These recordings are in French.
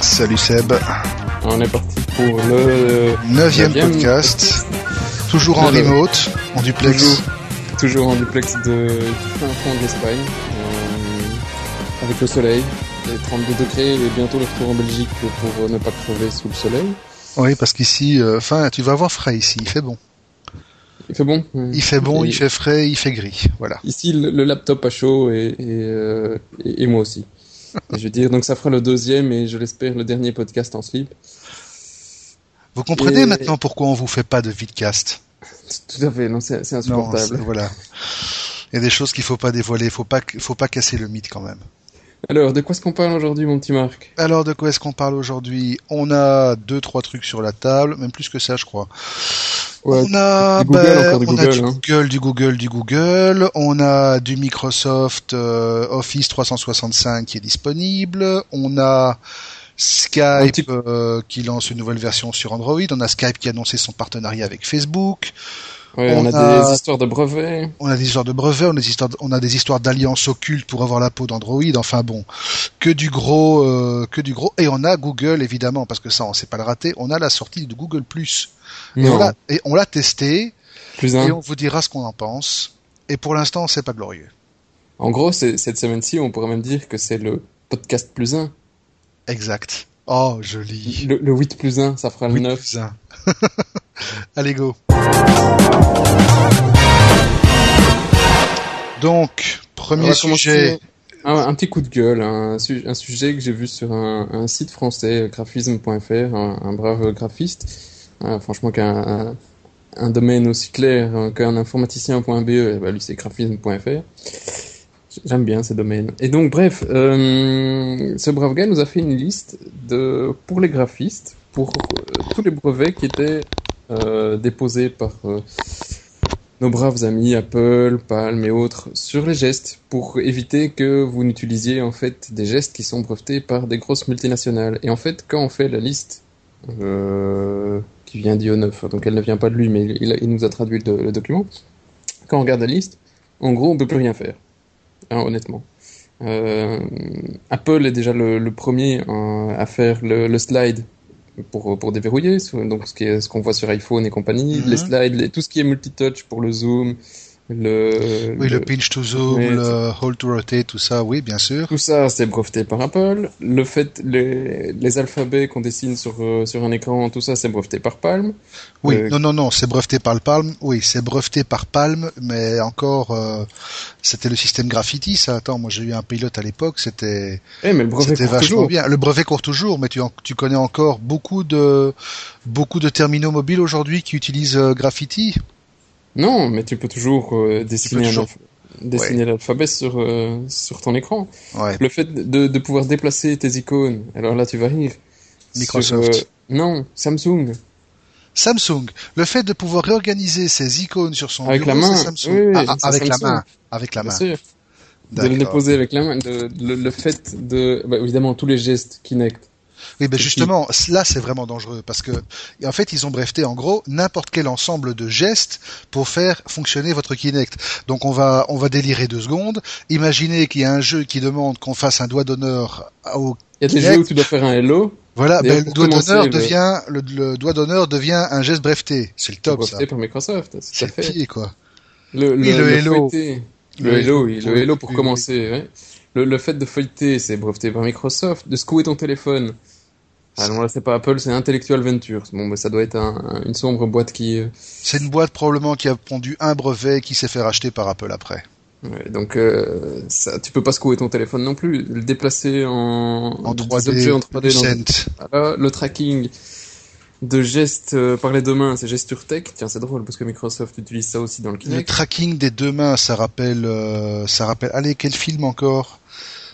Salut Seb. On est parti pour le neuvième podcast. Toujours en remote, en duplex. Toujours, en duplex de, du fin fond de l'Espagne. Euh, avec le soleil, les 32 degrés et bientôt le retour en Belgique pour ne pas crever sous le soleil. Oui, parce qu'ici, euh, enfin, tu vas avoir frais ici, il fait bon. Il fait bon. Il fait bon, il fait frais, il fait gris, voilà. Ici, le, laptop a chaud et, et, euh, et moi aussi je veux dire, donc ça fera le deuxième et je l'espère le dernier podcast en slip. Vous comprenez maintenant pourquoi on vous fait pas de vidcast? Tout à fait, non, c'est insupportable. voilà. Il y a des choses qu'il faut pas dévoiler, faut pas, faut pas casser le mythe quand même. Alors, de quoi est-ce qu'on parle aujourd'hui, mon petit Marc? Alors, de quoi est-ce qu'on parle aujourd'hui? On a deux, trois trucs sur la table, même plus que ça, je crois on a, du Google, du, Google, du Google, du Google. On a du Microsoft euh, Office 365 qui est disponible. On a Skype euh, qui lance une nouvelle version sur Android. On a Skype qui a annoncé son partenariat avec Facebook. On, a, des histoires de brevets. On a des histoires de brevets, on a des histoires, on a des histoires d'alliances occultes pour avoir la peau d'Android. Enfin bon, que du gros, euh, que du gros. Et on a Google évidemment parce que ça on sait pas le rater. On a la sortie de Google Plus et on l'a testé. et on vous dira ce qu'on en pense. Et pour l'instant, c'est pas glorieux. En gros, cette semaine-ci, on pourrait même dire que c'est le podcast plus 1. Exact. Oh, joli. Le, le 8 plus 1, ça fera le 9. Plus 1. Allez, go. Donc, premier sujet. Un, petit coup de gueule, un, un sujet que j'ai vu sur un, site français, graphisme.fr, un, brave graphiste, ah, franchement, qu'un un, domaine aussi clair hein, qu'un informaticien.be, eh ben, lui c'est graphisme.fr. J'aime bien ces domaines. Et donc, bref, euh, ce brave gars nous a fait une liste de pour les graphistes, pour euh, tous les brevets qui étaient déposés par nos braves amis Apple, Palm et autres sur les gestes, pour éviter que vous n'utilisiez en fait des gestes qui sont brevetés par des grosses multinationales. Et en fait, quand on fait la liste qui vient d'IO9, donc elle ne vient pas de lui, mais il, nous a traduit le, document. Quand on regarde la liste, en gros, on peut plus rien faire, hein, honnêtement. Euh, Apple est déjà le, premier euh, à faire le, slide pour, pour déverrouiller, donc ce qu'on ce voit sur iPhone et compagnie, les mhm. slides, tout ce qui est multitouch pour le zoom, le, oui, le, pinch to zoom, le hold to rotate, tout ça, oui, bien sûr. Tout ça, c'est breveté par Apple. Le fait, les, les alphabets qu'on dessine sur, euh, sur un écran, tout ça, c'est breveté par Palm. Oui, euh, non, non, non, c'est breveté par le Palm. Oui, c'est breveté par Palm, mais encore, euh, c'était le système Graffiti, ça. Attends, moi j'ai eu un pilote à l'époque, c'était, eh, mais le brevet c'était vachement toujours. bien. Le brevet court toujours, mais tu, tu connais encore beaucoup de, beaucoup de terminaux mobiles aujourd'hui qui utilisent Graffiti. Non, mais tu peux toujours euh, dessiner, dessiner l'alphabet sur, euh, sur ton écran. Le fait de, de pouvoir déplacer tes icônes, alors là tu vas rire. Microsoft. Euh, non, Samsung. Samsung. Le fait de pouvoir réorganiser ses icônes sur son avec bureau, la main. Samsung. Ah, avec la main. Avec la main. Sûr. De le déposer avec la main. De, le, fait de, bah, évidemment, tous les gestes Kinect oui, ben justement, là c'est vraiment dangereux parce que en fait ils ont breveté en gros n'importe quel ensemble de gestes pour faire fonctionner votre Kinect. Donc on va on va délirer deux secondes. Imaginez qu'il y a un jeu qui demande qu'on fasse un doigt d'honneur au. Il y a des jeux où tu dois faire un hello. Voilà, ben, le doigt d'honneur devient le, doigt d'honneur devient un geste breveté. C'est le top breveté par Microsoft. C'est le pied quoi. Le, le, le, hello. Le, hello, oui, le hello pour commencer. Ouais. Le, le fait de feuilleter, c'est breveté par Microsoft. De secouer ton téléphone, ah non, là c'est pas Apple, c'est Intellectual Ventures. Bon, bah, ça doit être une sombre boîte qui. Euh, c'est une boîte probablement qui a pondu un brevet qui s'est fait racheter par Apple après. Ouais, donc euh, ça, tu peux pas secouer ton téléphone non plus, le déplacer en, en 3D, en 3D voilà, le tracking de gestes euh, par les deux mains, c'est gesture tech. Tiens, c'est drôle parce que Microsoft utilise ça aussi dans le Kinect. Le tracking des deux mains, ça rappelle, euh, ça rappelle. Allez, quel film encore?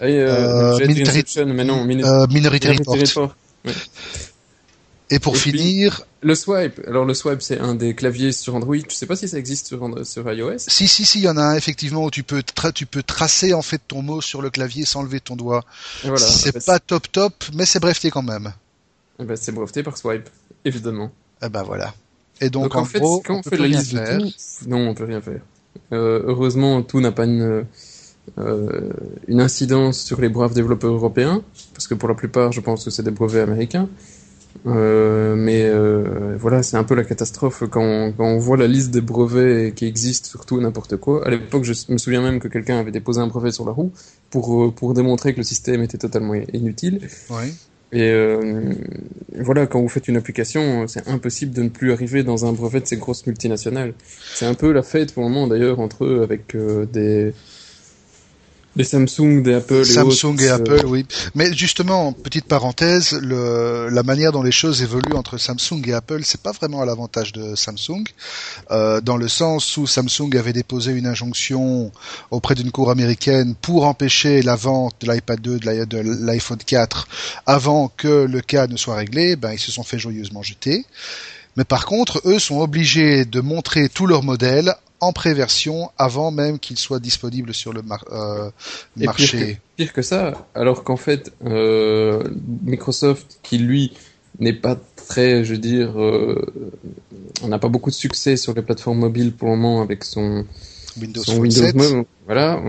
Euh, Minority, mais non, Minority, Report. Et pour finir, le swipe. Alors le swipe, c'est un des claviers sur Android. Je sais pas si ça existe sur, sur iOS? Si si si, il y en a un effectivement où tu peux tu peux tracer en fait ton mot sur le clavier sans lever ton doigt. Voilà, c'est pas top top, mais c'est breveté quand même. Eh ben, c'est breveté par swipe, évidemment. Eh ben voilà. Et donc, en, fait, quand on, fait la liste de tout, non, on peut rien faire. Euh, heureusement, tout n'a pas une une incidence sur les braves développeurs européens, parce que pour la plupart, je pense que c'est des brevets américains. Euh, mais euh, voilà, c'est un peu la catastrophe quand on, quand on, voit la liste des brevets qui existent sur tout n'importe quoi. À l'époque, je me souviens même que quelqu'un avait déposé un brevet sur la roue pour, euh, pour démontrer que le système était totalement inutile. Ouais. Et euh, voilà, quand vous faites une application, c'est impossible de ne plus arriver dans un brevet de ces grosses multinationales. C'est un peu la fête pour le moment d'ailleurs entre eux avec des Samsung, des Apple. Samsung et, Apple, oui. Mais justement, petite parenthèse, le, la manière dont les choses évoluent entre Samsung et Apple, c'est pas vraiment à l'avantage de Samsung, euh, dans le sens où Samsung avait déposé une injonction auprès d'une cour américaine pour empêcher la vente de l'iPad 2, de l'iPhone 4, avant que le cas ne soit réglé. Ben, ils se sont fait joyeusement jeter. Mais par contre, eux sont obligés de montrer tous leurs modèles en préversion avant même qu'il soit disponible sur le euh, marché. Pire que, ça, alors qu'en fait, euh, Microsoft, qui lui n'est pas très, je veux dire, euh, on n'a pas beaucoup de succès sur les plateformes mobiles pour le moment avec son Windows, son Windows Mobile, voilà,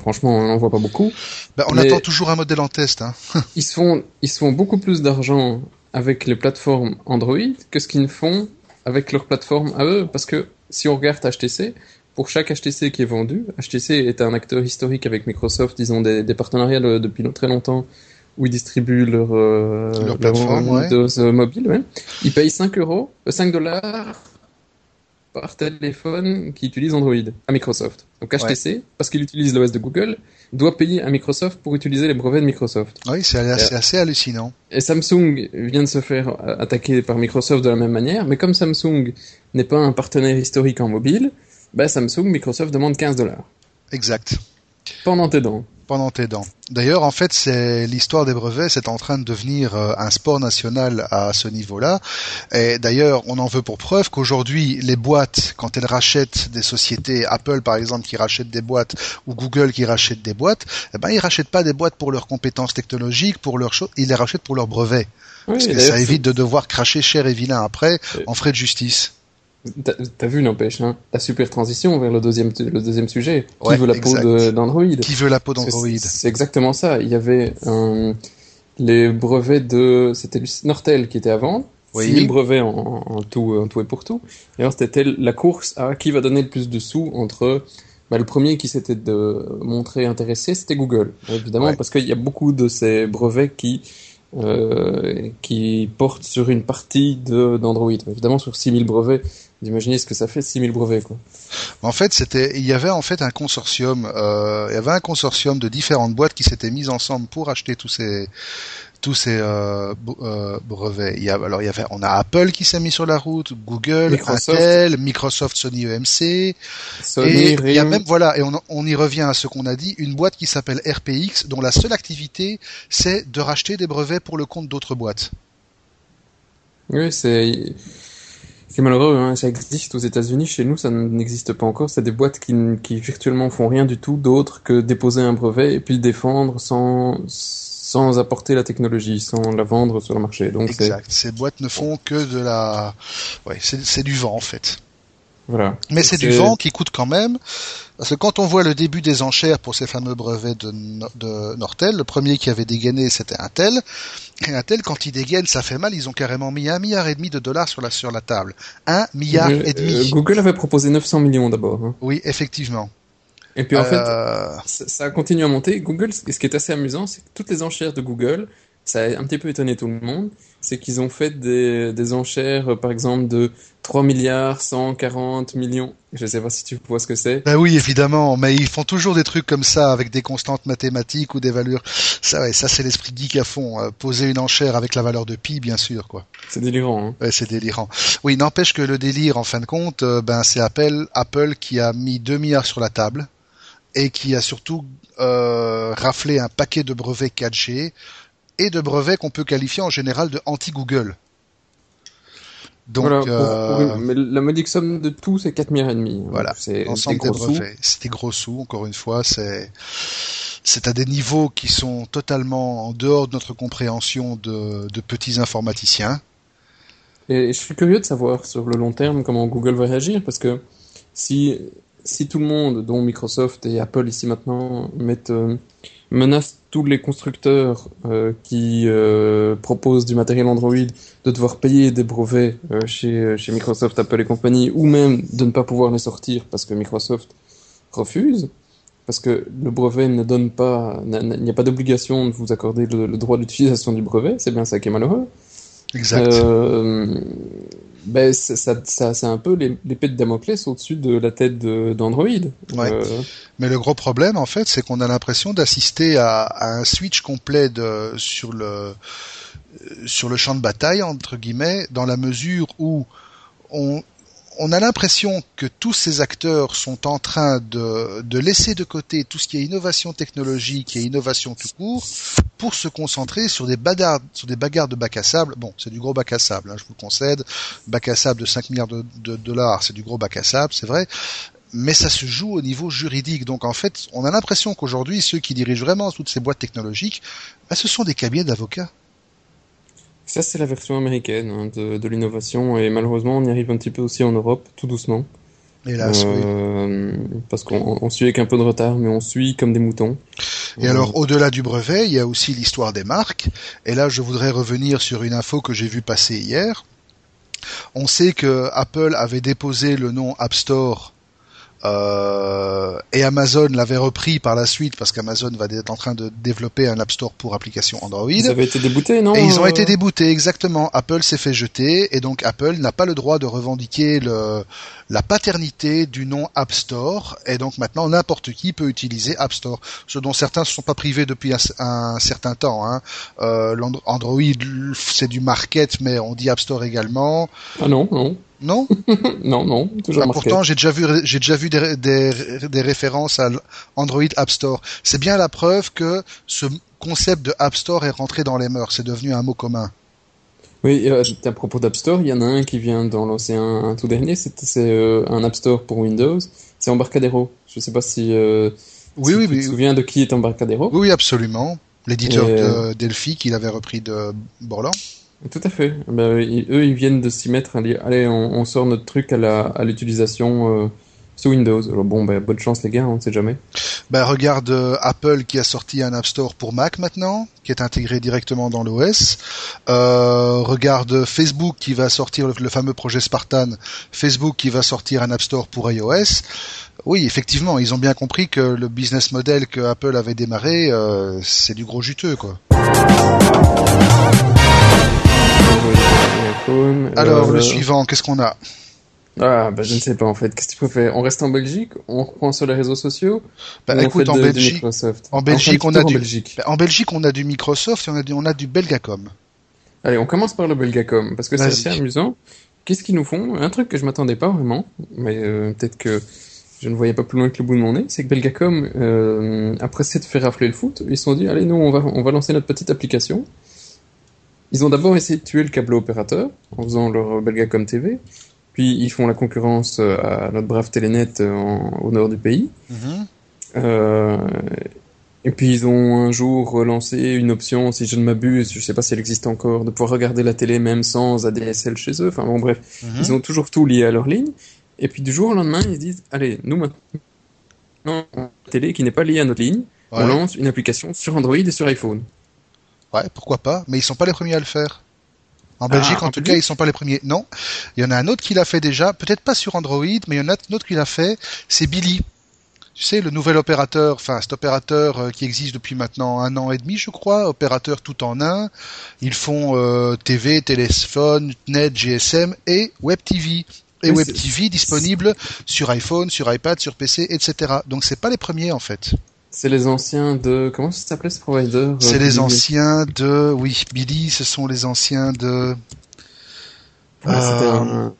franchement, on n'en voit pas beaucoup. Ben, on attend toujours un modèle en test. Hein. ils se font, ils se font beaucoup plus d'argent avec les plateformes Android que ce qu'ils font avec leur plateforme à eux, parce que si on regarde HTC, pour chaque HTC qui est vendu, HTC est un acteur historique avec Microsoft, ils ont des, partenariats depuis très longtemps où ils distribuent leur, euh, leur plateforme Windows euh, mobile. Ils payent 5 euros, 5 euh, dollars par téléphone qui utilise Android à Microsoft. Donc HTC, parce qu'il utilise l'OS de Google, doit payer à Microsoft pour utiliser les brevets de Microsoft. Oui, c'est assez, assez, hallucinant. Et Samsung vient de se faire attaquer par Microsoft de la même manière, mais comme Samsung n'est pas un partenaire historique en mobile, bah Samsung, Microsoft demande 15 dollars. Exact. Pendant tes dents pendant tes dents. D'ailleurs, en fait, c'est l'histoire des brevets, c'est en train de devenir euh, un sport national à ce niveau-là. Et d'ailleurs, on en veut pour preuve qu'aujourd'hui, les boîtes, quand elles rachètent des sociétés, Apple par exemple, qui rachète des boîtes, ou Google qui rachète des boîtes, eh ben, ils rachètent pas des boîtes pour leurs compétences technologiques, pour leurs choses, ils les rachètent pour leurs brevets. parce que ça évite de devoir cracher cher et vilain après en frais de justice. T'as vu, n'empêche, hein, la super transition vers le deuxième, le deuxième sujet. Qui veut la peau d'Android Qui veut la peau d'Android C'est exactement ça. Il y avait les brevets de... C'était Nortel qui était avant. Oui. 6000 brevets en, tout, en tout et pour tout. Et alors c'était la course à qui va donner le plus de sous entre... Bah, le premier qui s'était de montrer intéressé, c'était Google, évidemment, parce qu'il y a beaucoup de ces brevets qui euh, qui portent sur une partie d'Android. Évidemment, sur 6000 brevets, d'imaginer ce que ça fait 6000 brevets quoi. En fait, c'était il y avait en fait un consortium euh, il y avait un consortium de différentes boîtes qui s'étaient mises ensemble pour acheter tous ces tous ces euh, euh, brevets. Il y a, alors il y avait, on a Apple qui s'est mis sur la route, Google, Microsoft. Intel, Microsoft, Sony EMC, Sony, et il y a même voilà, et on, on y revient à ce qu'on a dit, une boîte qui s'appelle RPX, dont la seule activité c'est de racheter des brevets pour le compte d'autres boîtes. Oui, c'est c'est malheureux, hein, ça existe aux États-Unis. Chez nous, ça n'existe pas encore. C'est des boîtes qui, qui virtuellement font rien du tout d'autre que déposer un brevet et puis le défendre sans sans apporter la technologie, sans la vendre sur le marché. Donc exact. Ces boîtes ne font que de la, ouais, c'est du vent en fait. Voilà. Mais c'est du vent qui coûte quand même, parce que quand on voit le début des enchères pour ces fameux brevets de, de Nortel, le premier qui avait dégainé c'était Intel, et Intel quand il dégaine ça fait mal, ils ont carrément mis un milliard et demi de dollars sur la sur la table, un milliard et demi. Euh, Google avait proposé 900 millions d'abord. Hein. Oui, effectivement. Et puis en fait, euh, ça, continue à monter. Google, ce qui est assez amusant, c'est que toutes les enchères de Google, ça a un petit peu étonné tout le monde, c'est qu'ils ont fait des, des enchères, euh, par exemple, de 3 milliards 140 millions. Je sais pas si tu vois ce que c'est. Ben oui, évidemment, mais ils font toujours des trucs comme ça avec des constantes mathématiques ou des valeurs. Ça, ouais, ça c'est l'esprit geek à fond. Euh, poser une enchère avec la valeur de pi, bien sûr, quoi. C'est délirant. Hein. Ouais, c'est délirant. Oui, n'empêche que le délire, en fin de compte, ben c'est Apple, Apple qui a mis 2 milliards sur la table et qui a surtout euh, raflé un paquet de brevets 4G et de brevets qu'on peut qualifier en général de anti-Google. Donc, euh, mais la modique somme de tout, c'est 4 milliards et demi. Voilà, c'est des gros. C'est des gros sous, encore une fois, c'est c'est à des niveaux qui sont totalement en dehors de notre compréhension de, de petits informaticiens. Et je suis curieux de savoir sur le long terme comment Google va réagir, parce que si si tout le monde, dont Microsoft et Apple ici maintenant, mettent, euh, menacent tous les constructeurs euh, qui euh, proposent du matériel Android de devoir payer des brevets chez, chez Microsoft, Apple et compagnie, ou même de ne pas pouvoir les sortir parce que Microsoft refuse, parce que le brevet ne donne pas, il n'y a pas d'obligation de vous accorder le, le droit d'utilisation du brevet, c'est bien ça qui est malheureux. Exact. Ben, ça, ça, c'est un peu l'épée de Damoclès au-dessus de la tête d'Android. ouais. Euh, Mais le gros problème, en fait, c'est qu'on a l'impression d'assister à, à, un switch complet de, sur le sur le champ de bataille entre guillemets, dans la mesure où on, on a l'impression que tous ces acteurs sont en train de, laisser de côté tout ce qui est innovation technologique et innovation tout court pour se concentrer sur des bagarres, sur des bagarres de bac à sable. Bon, c'est du gros bac à sable, hein, je vous le concède. Bac à sable de 5 milliards de, dollars, c'est du gros bac à sable, c'est vrai. Mais ça se joue au niveau juridique. Donc en fait, on a l'impression qu'aujourd'hui, ceux qui dirigent vraiment toutes ces boîtes technologiques, bah, ce sont des cabinets d'avocats. Ça, c'est la version américaine hein, de, l'innovation, et malheureusement, on y arrive un petit peu aussi en Europe, tout doucement. Hélas, euh, Parce qu'on suit avec un peu de retard, mais on suit comme des moutons. Et alors, au-delà du brevet, il y a aussi l'histoire des marques. Et là, je voudrais revenir sur une info que j'ai vue passer hier. On sait que Apple avait déposé le nom App Store euh, et Amazon l'avait repris par la suite parce qu'Amazon va être en train de développer un App Store pour application Android. Ils avaient été déboutés, non Et ils ont été déboutés, exactement. Apple s'est fait jeter et donc Apple n'a pas le droit de revendiquer le, la paternité du nom App Store et donc maintenant n'importe qui peut utiliser App Store. Ce dont certains ne se sont pas privés depuis un, certain temps. Hein. Euh, Android, c'est du market, mais on dit App Store également. Ah non, non. Non Non, non, toujours bah, Pourtant, j'ai déjà vu, j'ai déjà vu des, des, des, références à Android App Store. C'est bien la preuve que ce concept de App Store est rentré dans les mœurs. C'est devenu un mot commun. Oui, euh, à propos d'App Store, il y en a un qui vient dans l'océan un tout dernier. C'est euh, un App Store pour Windows. C'est Embarcadero. Je ne sais pas si, euh, oui, oui, tu te souviens de qui est Embarcadero. Oui, absolument. L'éditeur de Delphi qu'il avait repris de Borland. Tout à fait. Ben, eux, ils viennent de s'y mettre. Allez, on, sort notre truc à l'utilisation euh, sous Windows. Bon, ben, bonne chance les gars, on ne sait jamais. Ben, regarde euh, Apple qui a sorti un App Store pour Mac maintenant, qui est intégré directement dans l'OS. Euh, regarde Facebook qui va sortir le, fameux projet Spartan. Facebook qui va sortir un App Store pour iOS. Oui, effectivement, ils ont bien compris que le business model que Apple avait démarré, c'est du gros juteux, quoi. Alors, le euh, suivant, qu'est-ce qu'on a ah, bah, je ne sais pas en fait. Qu'est-ce que tu préfères? On reste en Belgique? On reprend sur les réseaux sociaux? Bah écoute, en, Belgique, en Belgique, on a du, bah, en Belgique, on a du Microsoft et on a du, on a du Belgacom. Allez, on commence par le Belgacom parce que c'est assez amusant. Qu'est-ce qu'ils nous font? Un truc que je m'attendais pas vraiment, mais euh, peut-être que je ne voyais pas plus loin que le bout de mon nez, c'est que Belgacom, euh, après s'être fait rafler le foot, ils se sont dit allez, nous on va, on va lancer notre petite application ils ont d'abord essayé de tuer le câble opérateur en faisant leur Belgacom TV, puis ils font la concurrence euh, à notre brave Telenet euh, au nord du pays. Mhm. Euh, et puis ils ont un jour relancé une option, si je ne m'abuse, je ne sais pas si elle existe encore, de pouvoir regarder la télé même sans ADSL chez eux. Enfin bon bref, mhm. ils ont toujours tout lié à leur ligne. Et puis du jour au lendemain, ils se disent, allez, nous maintenant, la télé qui n'est pas liée à notre ligne, on lance une application sur Android et sur iPhone. Ouais, pourquoi pas, mais ils sont pas les premiers à le faire. En Belgique, ah, en, tout cas, ils sont pas les premiers. Non, il y en a un autre qui l'a fait déjà, peut-être pas sur Android, mais il y en a un autre qui l'a fait, c'est Billy. Tu sais, le nouvel opérateur, enfin cet opérateur euh, qui existe depuis maintenant un an et demi, je crois, opérateur tout en un. Ils font euh, TV, téléphone, net, GSM et Web TV. Et Web TV disponible sur iPhone, sur iPad, sur PC, etc. Donc c'est pas les premiers en fait. C'est les anciens de... Comment ça s'appelait ce provider euh, C'est les anciens de... Oui, Billy, ce sont les anciens de... Euh,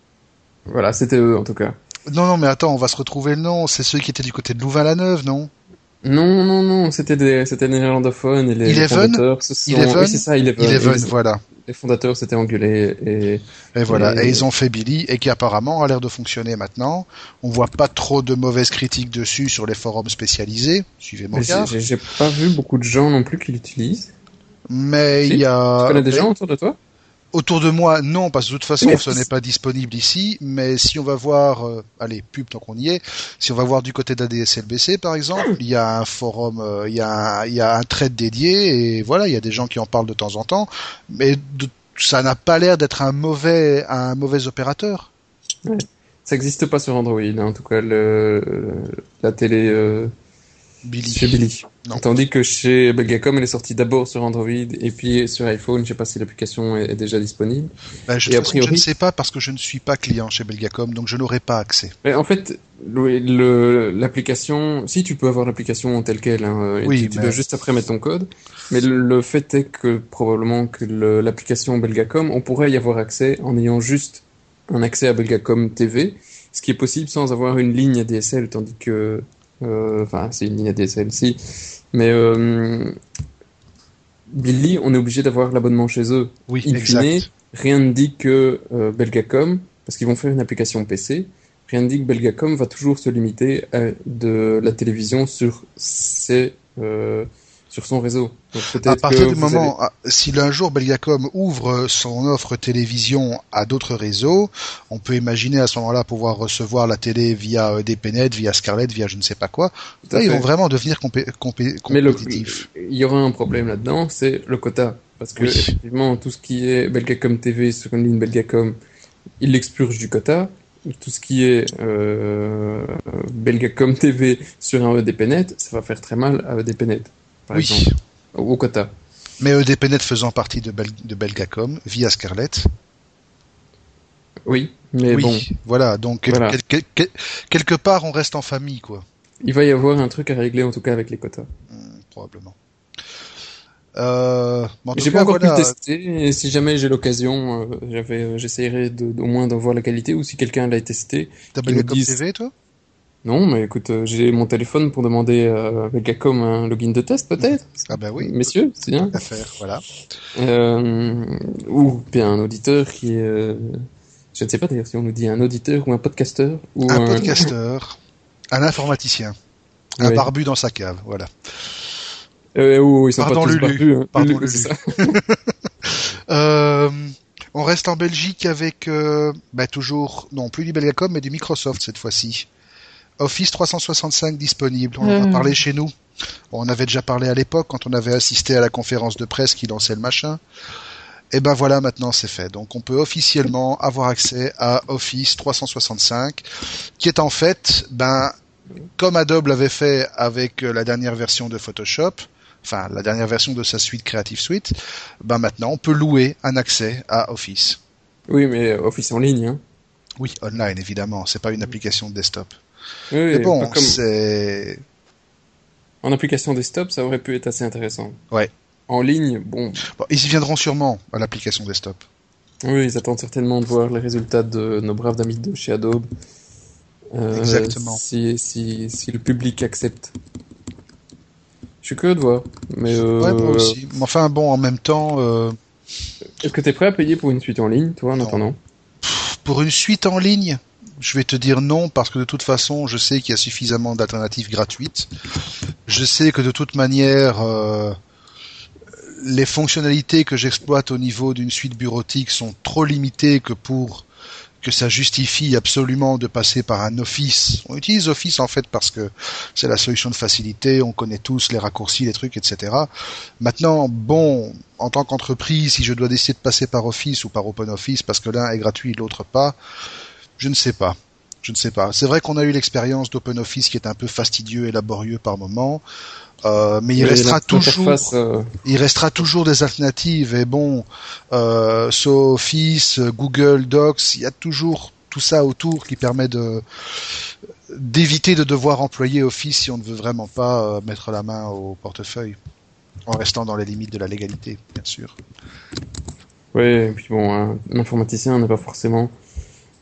voilà, c'était eux en tout cas. Non, non, mais attends, on va se retrouver le nom. C'est ceux qui étaient du côté de Louvain-la-Neuve, non? Non, non, non, c'était des, c'était des néerlandophones et les Eleven fondateurs. Eleven, oui, c'est ça, Eleven. Eleven, voilà les fondateurs s'étaient engueulés et, et voilà et... ils ont fait Billy et qui apparemment a l'air de fonctionner maintenant. On voit pas trop de mauvaises critiques dessus sur les forums spécialisés. Suivez mon cas. J'ai pas vu beaucoup de gens non plus qui l'utilisent. Mais il y a. Tu connais des gens autour de toi? Autour de moi, non, parce que de toute façon, ce n'est pas disponible ici. Mais si on va voir, euh, allez, pub tant qu'on y est, si on va voir du côté d'ADSLBC, par exemple, il y a un forum, euh, il y a un, il y a un trade dédié, et voilà, il y a des gens qui en parlent de temps en temps. Mais ça n'a pas l'air d'être un mauvais, un mauvais opérateur. Ça n'existe pas sur Android, hein, en tout cas, le, la télé. Euh, Billy. Chez Billy. Tandis que chez Belgacom, elle est sortie d'abord sur Android et puis sur iPhone. Je ne sais pas si l'application est, déjà disponible. Bah, je, je ne sais pas parce que je ne suis pas client chez Belgacom, donc je n'aurai pas accès. Mais en fait, l'application, si tu peux avoir l'application telle qu'elle, hein, oui, tu, dois juste après mettre ton code. Mais le, fait est que probablement que l'application Belgacom, on pourrait y avoir accès en ayant juste un accès à Belgacom TV, ce qui est possible sans avoir une ligne ADSL, tandis que enfin, c'est une ligne ADSL, si. Mais euh, Billy, on est obligé d'avoir l'abonnement chez eux. Oui, exact. rien ne dit que euh, Belgacom, parce qu'ils vont faire une application PC, rien ne dit que Belgacom va toujours se limiter à de la télévision sur ses sur son réseau. à partir du moment, ah, si un jour Belgacom ouvre son offre télévision à d'autres réseaux, on peut imaginer à ce moment-là pouvoir recevoir la télé via euh, DPNet, via Scarlett, via je ne sais pas quoi. Là, ils vont vraiment devenir compé compétitifs. Mais il y aura un problème là-dedans, c'est le quota. Parce que effectivement, tout ce qui est Belgacom TV sur une ligne Belgacom, il l'expurge du quota tout ce qui est euh, Belgacom TV sur un EDPNet, ça va faire très mal à EDPNet oui. au quota. Mais EDPNet faisant partie de, de Belgacom via Scarlett. Oui, mais bon. Voilà, donc quelque part on reste en famille, quoi. Il va y avoir un truc à régler en tout cas avec les quotas. Hmm, probablement. Euh, j'ai pas encore pu tester. Et si jamais j'ai l'occasion, euh, j'essaierai au moins d'en voir la qualité ou si quelqu'un l'a testé. T'as Belgacom TV, toi? Non, mais écoute, euh, j'ai mon téléphone pour demander euh, avec Gacom un login de test peut-être. Ah bah oui. Messieurs, c'est bien. À faire, voilà. Euh, ou bien un auditeur qui est... Euh, je ne sais pas d'ailleurs si on nous dit un auditeur ou un podcasteur. Ou un, podcasteur, un informaticien, un barbu dans sa cave, voilà. Ou ils sont Pardon, pas tous barbus. Hein. Pardon, Lulu. euh, on reste en Belgique avec, bah, toujours, non plus du Belgacom, mais du Microsoft cette fois-ci. Office 365 disponible. On en a hmm. parlé chez nous. On avait déjà parlé à l'époque quand on avait assisté à la conférence de presse qui lançait le machin. Et ben voilà, maintenant c'est fait. Donc on peut officiellement avoir accès à Office 365, qui est en fait, ben, comme Adobe l'avait fait avec la dernière version de Photoshop, enfin la dernière version de sa suite Creative Suite, ben maintenant on peut louer un accès à Office. Oui, mais Office en ligne. Hein. Oui, online évidemment. C'est pas une application de desktop. Oui, bon, c'est. En application desktop, ça aurait pu être assez intéressant. Ouais. En ligne, bon. ils y viendront sûrement à l'application desktop. Oui, ils attendent certainement de voir les résultats de nos braves amis de chez Adobe. Euh, Exactement. Si, si, si le public accepte. Je suis curieux de voir. Mais euh... Ouais, moi aussi. Mais enfin, bon, en même temps. Euh... Est-ce que tu es prêt à payer pour une suite en ligne, toi, en attendant? Pour une suite en ligne? Je vais te dire non parce que de toute façon, je sais qu'il y a suffisamment d'alternatives gratuites. Je sais que de toute manière, euh, les fonctionnalités que j'exploite au niveau d'une suite bureautique sont trop limitées que pour que ça justifie absolument de passer par un Office. On utilise Office en fait parce que c'est la solution de facilité, on connaît tous les raccourcis, les trucs, etc. Maintenant, bon, en tant qu'entreprise, si je dois décider de passer par Office ou par OpenOffice parce que l'un est gratuit et l'autre pas, je ne sais pas. Je ne sais pas. C'est vrai qu'on a eu l'expérience d'OpenOffice qui est un peu fastidieux et laborieux par moment. Euh, mais il restera toujours, euh, il restera toujours des alternatives. Et bon, euh, so Office, Google Docs, il y a toujours tout ça autour qui permet de d'éviter de devoir employer Office si on ne veut vraiment pas euh, mettre la main au portefeuille, en restant dans les limites de la légalité, bien sûr. Oui, et puis bon, un informaticien n'a pas forcément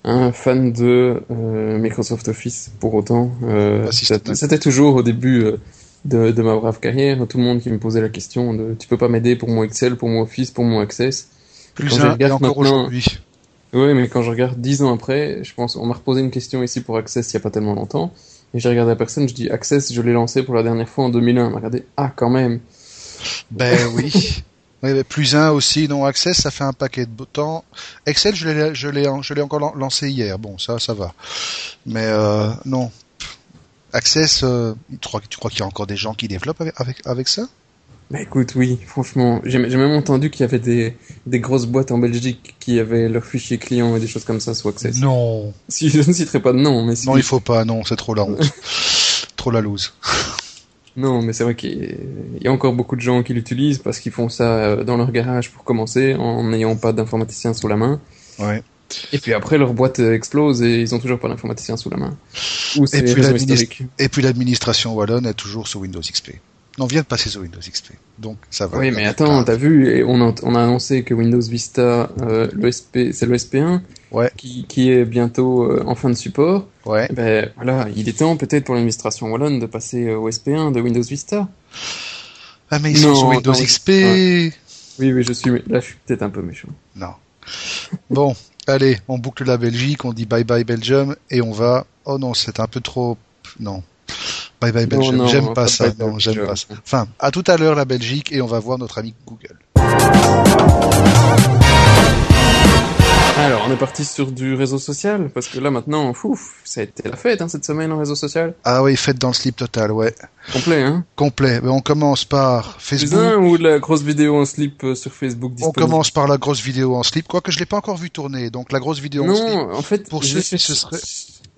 un fan de euh, Microsoft Office pour autant. Euh, ah, c'était toujours au début euh, de, de, ma brave carrière, tout le monde qui me posait la question de tu peux pas m'aider pour mon Excel, pour mon Office, pour mon Access? Plus quand un, encore aujourd'hui. Oui, mais quand je regarde dix ans après, je pense on m'a reposé une question ici pour Access il y a pas tellement longtemps. Et j'ai regardé la personne, je dis Access, je l'ai lancé pour la dernière fois en 2001. Elle m'a regardé, ah quand même. Ben oui. Oui, plus un aussi, non Access, ça fait un paquet de temps. Excel, je l'ai, je l'ai, je l'ai encore lancé hier. Bon, ça, ça va. Mais euh, non, Access, euh, tu crois, qu'il y a encore des gens qui développent avec, avec, avec ça? Bah écoute, oui, franchement, j'ai même entendu qu'il y avait des, des grosses boîtes en Belgique qui avaient leurs fichiers clients et des choses comme ça sous Access. Non. Si je ne citerai pas de nom, mais si. Non, il faut pas, non, c'est trop la honte. trop la loose. Non, mais c'est vrai qu'il y a encore beaucoup de gens qui l'utilisent parce qu'ils font ça euh, dans leur garage pour commencer, en n'ayant pas d'informaticien sous la main. Ouais. Et puis après, leur boîte explose et ils ont toujours pas d'informaticien sous la main. Ou et puis l'administration wallonne est toujours sous Windows XP. On vient de passer sur Windows XP, donc ça va. Oui, mais attends, t'as vu, on a, on a annoncé que Windows Vista, euh, c'est l'ESP1, ouais. qui, qui est bientôt euh, en fin de support. Ouais. Ben voilà, il est temps peut-être pour l'administration Wallon de passer au SP1 de Windows Vista. Ah mais ils sont sur Windows XP. Oui, oui, je suis. Là, je suis peut-être un peu méchant. Non. bon, allez, on boucle la Belgique, on dit bye bye Belgium et on va. Oh non, c'est un peu trop. Non. Bye bye Belgium. J'aime pas ça. Non, j'aime pas ça. Enfin, à tout à l'heure la Belgique et on va voir notre ami Google. Alors, on est parti sur du réseau social, parce que là maintenant, fouf, ça a été la fête hein, cette semaine en réseau social. Ah oui, fête dans le slip total, ouais. Complet, hein Complet. Mais on commence par Facebook. Un ou la grosse vidéo en slip euh, sur Facebook disponible. On commence par la grosse vidéo en slip, quoique je l'ai pas encore vu tourner. Donc la grosse vidéo en slip. Non, en fait, pour ceux ce serait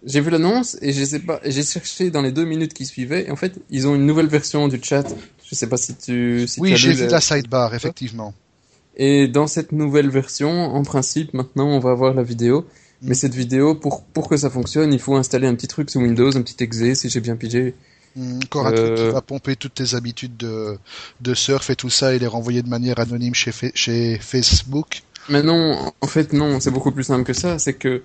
j'ai vu l'annonce et je sais pas, j'ai cherché dans les deux minutes qui suivaient. Et en fait, ils ont une nouvelle version du chat. Je sais pas si tu. Si oui, j'ai vu la sidebar, effectivement. Et dans cette nouvelle version, en principe, maintenant, on va avoir la vidéo. Mm. Mais cette vidéo, pour pour que ça fonctionne, il faut installer un petit truc sous Windows, un petit exe, si j'ai bien pigé. Mm, encore un truc qui euh, va pomper toutes tes habitudes de, de surf et tout ça et les renvoyer de manière anonyme chez, chez Facebook? Mais non, en fait non, c'est beaucoup plus simple que ça. C'est que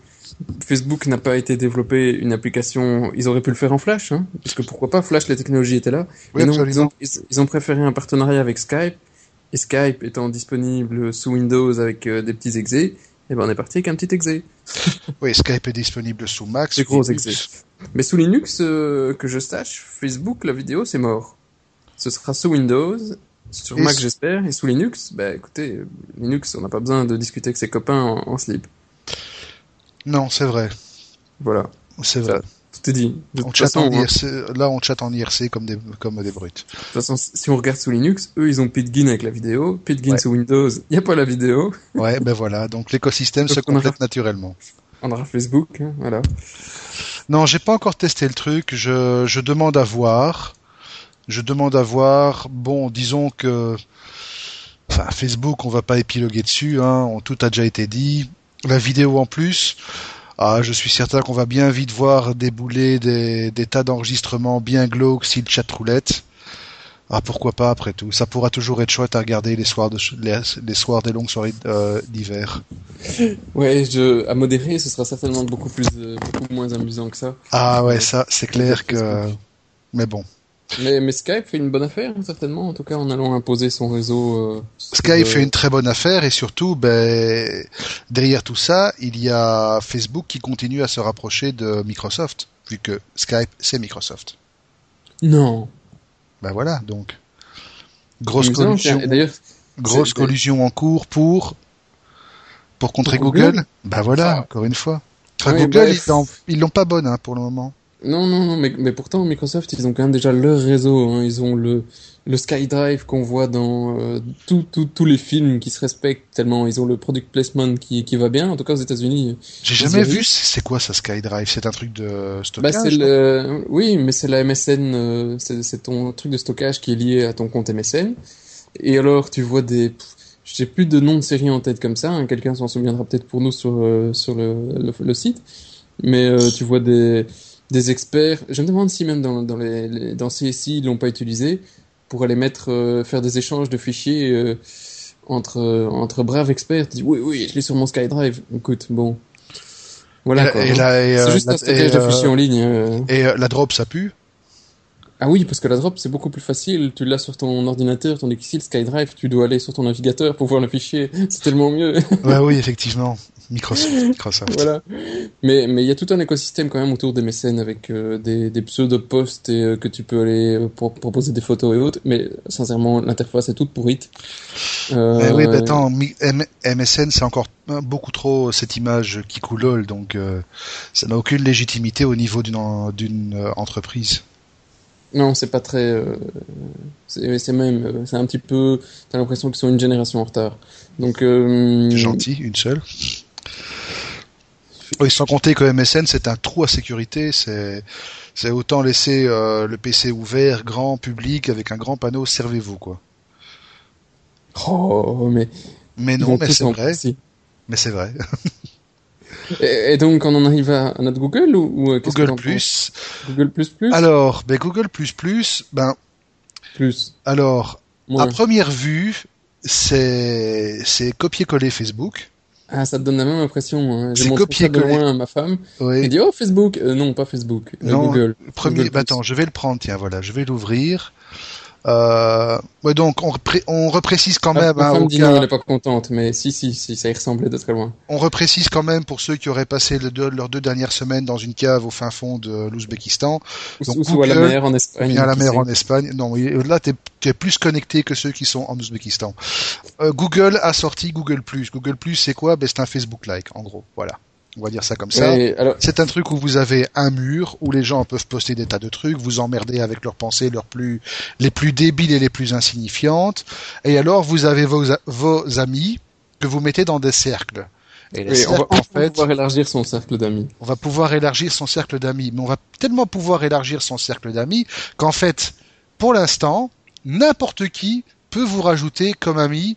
Facebook n'a pas été développé une application. Ils auraient pu le faire en Flash, hein, parce que pourquoi pas? Flash, la technologie était là. Oui, non, ils, ont, ils, ont, préféré un partenariat avec Skype. Et Skype étant disponible sous Windows avec euh, des petits exés, et eh ben on est parti avec un petit exé. oui, Skype est disponible sous Mac. C'est gros exé. Mais sous Linux, euh, que je sache, Facebook, la vidéo, c'est mort. Ce sera sous Windows, sur Mac j'espère, et sous Linux, bah écoutez, Linux, on n'a pas besoin de discuter avec ses copains en slip. Non, c'est vrai. Voilà. C'est vrai. Est dit. on façon, hein. Là, on chatte en IRC comme des, comme des brutes. De toute façon, si on regarde sous Linux, eux, ils ont Pidgin avec la vidéo. Pidgin sous Windows, il n'y a pas la vidéo. Ouais, ben voilà. Donc l'écosystème se complète naturellement. On aura Facebook, hein, voilà. Non, j'ai pas encore testé le truc. Je, je demande à voir. Je demande à voir. Bon, disons que, enfin, Facebook, on va pas épiloguer dessus. Hein. Tout a déjà été dit la vidéo en plus. Ah, je suis certain qu'on va bien vite voir débouler des, des tas d'enregistrements bien glauques le chat roulette. Ah, pourquoi pas après tout. Ça pourra toujours être chouette à regarder les soirs, de, les, soirs des longues soirées euh, d'hiver. Ouais, je, à modérer, ce sera certainement beaucoup plus, euh, beaucoup moins amusant que ça. Ah ouais, ça, c'est clair que. Mais bon. Mais, Skype fait une bonne affaire, certainement, en tout cas en allant imposer son réseau. Euh, Skype fait une très bonne affaire et surtout, ben, derrière tout ça, il y a Facebook qui continue à se rapprocher de Microsoft, vu que Skype, c'est Microsoft. Non. Ben voilà, donc. Grosse collusion. Grosse collusion en cours pour pour contrer Google. Ben voilà, encore une fois. Google, ils l'ont pas bonne hein, pour le moment. Non, non, non, mais, mais pourtant Microsoft, ils ont quand même déjà leur réseau. Hein. Ils ont le, le SkyDrive qu'on voit dans euh, tous les films qui se respectent tellement. Ils ont le product placement qui, qui va bien. En tout cas aux États-Unis. J'ai jamais vu. C'est quoi ça SkyDrive? C'est un truc de stockage. Bah, le, oui, mais c'est la MSN. Euh, c'est ton truc de stockage qui est lié à ton compte MSN. Et alors tu vois des je sais plus de nom de série en tête comme ça. Hein. Quelqu'un s'en souviendra peut-être pour nous sur euh, sur le, le, site. Mais tu vois des des experts. Je me demande si même dans, dans, les, dans CSI, ils l'ont pas utilisé pour aller mettre, euh, faire des échanges de fichiers euh, entre, entre braves experts. Tu dis, oui, oui, je l'ai sur mon SkyDrive. Écoute, bon. Voilà, quoi. Et, C'est juste un de fichiers en ligne. Et la drop, ça pue Ah oui, parce que la drop, c'est beaucoup plus facile. Tu l'as sur ton ordinateur, qu'ici, le SkyDrive, tu dois aller sur ton navigateur pour voir le fichier. C'est tellement mieux. ouais, oui, effectivement. Microsoft. voilà. Mais mais il y a tout un écosystème quand même autour des mécènes avec euh, des, des pseudo-posts et euh, que tu peux aller euh, pour, proposer des photos et autres. Mais sincèrement, l'interface est toute pourrite. Mais oui, bah attends, MSN c'est encore beaucoup trop cette image qui coulole, donc ça n'a aucune légitimité au niveau d'une d'une entreprise. Non, c'est pas très. c'est même, c'est un petit peu. T'as l'impression qu'ils sont une génération en retard. Donc. gentil, une seule. Oui, sans compter que MSN c'est un trou à sécurité, c'est c'est autant laisser euh, le PC ouvert, grand, public, avec un grand panneau, servez-vous quoi. Oh, mais mais non, mais c'est vrai. Mais c'est vrai. Et, donc on en arrive à, notre Google ou, euh, Google Plus. Google Plus Plus? Alors, ben Google Plus Plus, ben plus. Alors, à première vue, c'est c'est copier-coller Facebook. Ah, ça te donne la même impression. Hein. J'ai montré de loin à ma femme. Oui. Elle dit oh Facebook. Euh, non, pas Facebook. Non, Google. Premier. bah, attends, je vais le prendre. Tiens, voilà, je vais l'ouvrir. Euh, ouais, donc on, on reprécise quand même. Ma hein, femme elle n'est pas contente, mais si, si, si, ça y ressemblait de très loin. On reprécise quand même pour ceux qui auraient passé le leurs deux dernières semaines dans une cave au fin fond de l'Ouzbékistan. Ou, à la mer en Espagne. Bien à la mer en Espagne. Non, là, tu es, plus connecté que ceux qui sont en Ouzbékistan. Euh, Google a sorti Google+. Google+, c'est quoi? Ben, C'est un Facebook-like, en gros. Voilà. On va dire ça comme ça. C'est un truc où vous avez un mur où les gens peuvent poster des tas de trucs, vous emmerder avec leurs pensées, leurs plus les plus débiles et les plus insignifiantes. Et alors vous avez vos, vos amis que vous mettez dans des cercles. Et on va, en fait, pouvoir élargir son cercle d'amis. On va pouvoir élargir son cercle d'amis, mais on va tellement pouvoir élargir son cercle d'amis qu'en fait, pour l'instant, n'importe qui peut vous rajouter comme ami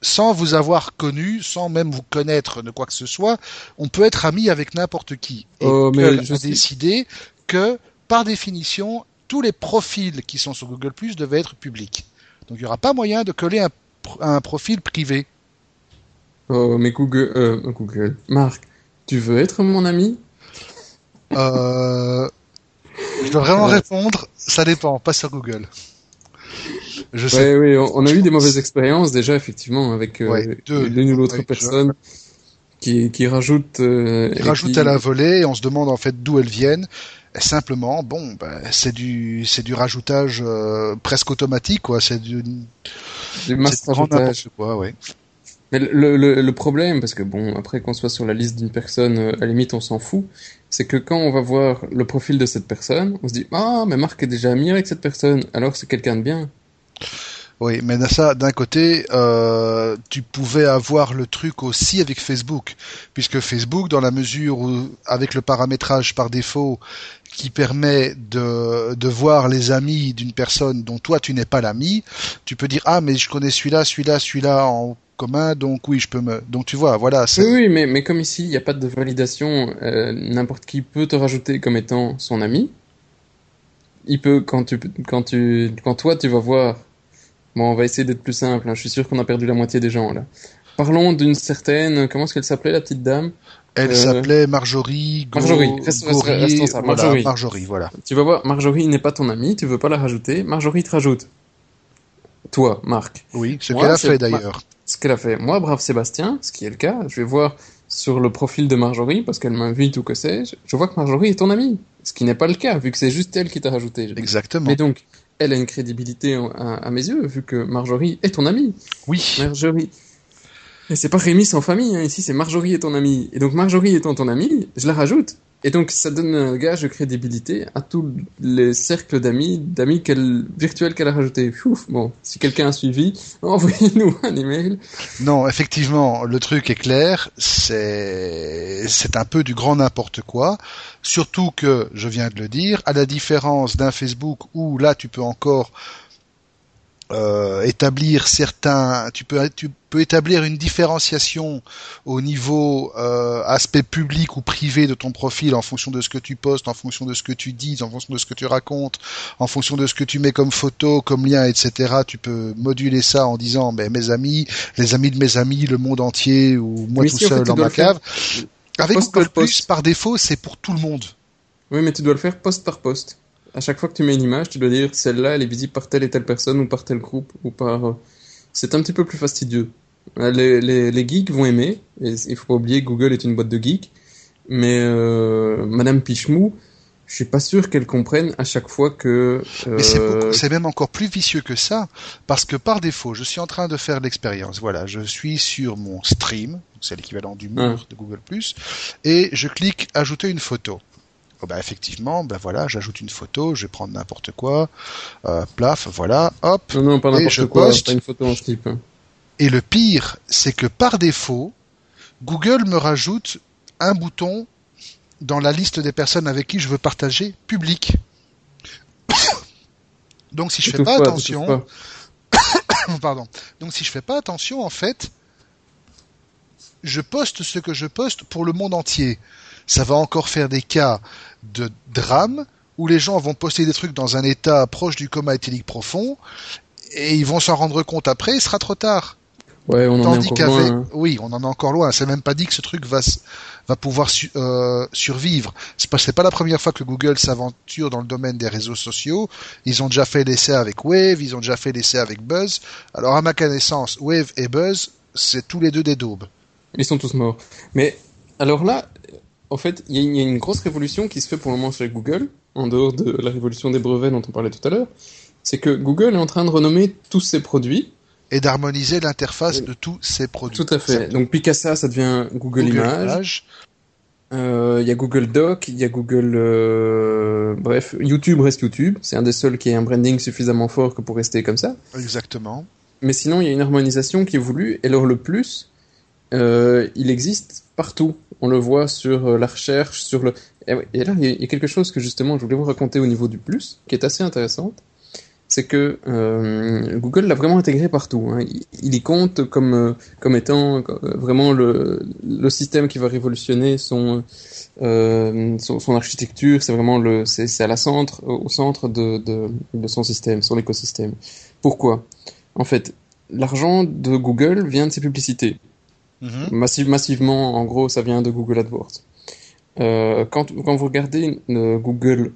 sans vous avoir connu, sans même vous connaître de quoi que ce soit, on peut être ami avec n'importe qui. Et oh, mais je décidé que, par définition, tous les profils qui sont sur Google Plus devaient être publics. Donc il n'y aura pas moyen de coller un, profil privé. Oh, mais Google, euh, Google, Marc, tu veux être mon ami? Euh, Je dois vraiment répondre, ça dépend, pas sur Google. Je sais. oui, on, a eu des mauvaises expériences déjà effectivement avec euh, l'une ou l'autre personne qui, qui rajoute. Euh, rajoute à la volée et on se demande en fait d'où elles viennent. Simplement, bon, ben, c'est du c'est du rajoutage euh, presque automatique quoi. C'est du du mass rajoutage. Quoi, ouais. Mais le, le, le, problème, parce que bon, après qu'on soit sur la liste d'une personne, euh, à la limite on s'en fout, c'est que quand on va voir le profil de cette personne, on se dit ah mais Marc est déjà ami avec cette personne, alors c'est quelqu'un de bien. Oui, mais ça, d'un côté, euh, tu pouvais avoir le truc aussi avec Facebook, puisque Facebook, dans la mesure où, avec le paramétrage par défaut, qui permet de, de voir les amis d'une personne dont toi tu n'es pas l'ami, tu peux dire ah mais je connais celui-là, celui-là, celui-là en commun, donc oui je peux me, donc tu vois, voilà. Oui, oui, mais mais comme ici il n'y a pas de validation, euh, n'importe qui peut te rajouter comme étant son ami. Il peut quand tu quand tu quand toi tu vas voir Bon, on va essayer d'être plus simple. Hein. Je suis sûr qu'on a perdu la moitié des gens là. Parlons d'une certaine. Comment est-ce qu'elle s'appelait la petite dame? Elle euh, s'appelait Marjorie. Marjorie. Marjorie. Marjorie, voilà. Tu vas voir, Marjorie n'est pas ton amie. Tu veux pas la rajouter. Marjorie te rajoute. Toi, Marc. Oui, ce qu'elle a fait d'ailleurs. Ce qu'elle a fait. Moi, brave Sébastien, ce qui est le cas, je vais voir sur le profil de Marjorie parce qu'elle m'invite ou que sais-je. Je vois que Marjorie est ton amie. Ce qui n'est pas le cas vu que c'est juste elle qui t'a rajouté. Exactement. Mais donc, elle a une crédibilité à, mes yeux, vu que Marjorie est ton amie. Oui. Marjorie. Et c'est pas Rémi sans famille, hein. ici c'est Marjorie est ton amie. Et donc Marjorie étant ton amie, je la rajoute. Et donc ça donne un gage de crédibilité à tous les cercles d'amis, d'amis qu'elle, virtuels qu'elle a rajoutés. bon, si quelqu'un a suivi, envoyez-nous un email. Non, effectivement, le truc est clair, c'est c'est un peu du grand n'importe quoi. Surtout que, je viens de le dire, à la différence d'un Facebook où là tu peux encore euh, établir certains, tu peux, tu peux établir une différenciation au niveau euh, aspect public ou privé de ton profil en fonction de ce que tu postes, en fonction de ce que tu dis, en fonction de ce que tu racontes, en fonction de ce que tu mets comme photo, comme lien, etc. Tu peux moduler ça en disant, ben, mes amis, les amis de mes amis, le monde entier ou moi tout seul dans ma cave. Avec Google Plus, par défaut, c'est pour tout le monde. Oui, mais tu dois le faire poste par poste. à chaque fois que tu mets une image, tu dois dire celle-là, elle est visible par telle et telle personne ou par tel groupe ou par. C'est un petit peu plus fastidieux. Les, les, les geeks vont aimer. Et il faut pas oublier que Google est une boîte de geeks. Mais euh, Madame Pichemou, je suis pas sûr qu'elle comprenne à chaque fois que. Mais c'est même encore plus vicieux que ça, parce que par défaut, je suis en train de faire l'expérience. Voilà, je suis sur mon stream, c'est l'équivalent du mur de Google et je clique ajouter une photo. Oh bah effectivement, ben voilà, j'ajoute une photo, je vais prendre n'importe quoi, euh, plaf, voilà, hop, non, non, pas n'importe quoi, pas une photo en slip. Et le pire, c'est que par défaut, Google me rajoute un bouton dans la liste des personnes avec qui je veux partager public. Donc si je fais pas, attention, pardon. Donc si je fais pas attention, en fait, je poste ce que je poste pour le monde entier. Ça va encore faire des cas de drame où les gens vont poster des trucs dans un état proche du coma éthylique profond et ils vont s'en rendre compte après, il sera trop tard. Ouais, on en est encore loin. Hein. Oui, on en est encore loin. C'est même pas dit que ce truc va va pouvoir euh, survivre. C'est pas pas la première fois que Google s'aventure dans le domaine des réseaux sociaux. Ils ont déjà fait l'essai avec Wave, ils ont déjà fait l'essai avec Buzz. Alors à ma connaissance, Wave et Buzz, c'est tous les deux des daubes. Ils sont tous morts. Mais alors là, en fait, il y, a une grosse révolution qui se fait pour le moment chez Google, en dehors de la révolution des brevets dont on parlait tout à l'heure. C'est que Google est en train de renommer tous ses produits et d'harmoniser l'interface de tous ces produits. Tout à fait. Donc Picasa, ça devient Google, Google Images. Euh, il y a Google Doc, il y a Google... Euh, bref, YouTube reste YouTube. C'est un des seuls qui ait un branding suffisamment fort que pour rester comme ça. Exactement. Mais sinon, il y a une harmonisation qui est voulue. Et alors le plus, euh, il existe partout. On le voit sur la recherche, sur le... Et là, il y a quelque chose que justement je voulais vous raconter au niveau du plus, qui est assez intéressante c'est que euh, Google l'a vraiment intégré partout. Hein. Il, y compte comme euh, comme étant euh, vraiment le, le système qui va révolutionner son euh, son, architecture. C'est vraiment le c'est à la centre au centre de, de son système, son écosystème. Pourquoi? En fait, l'argent de Google vient de ses publicités. Massive, massivement, en gros, ça vient de Google AdWords. Euh, quand, quand vous regardez Google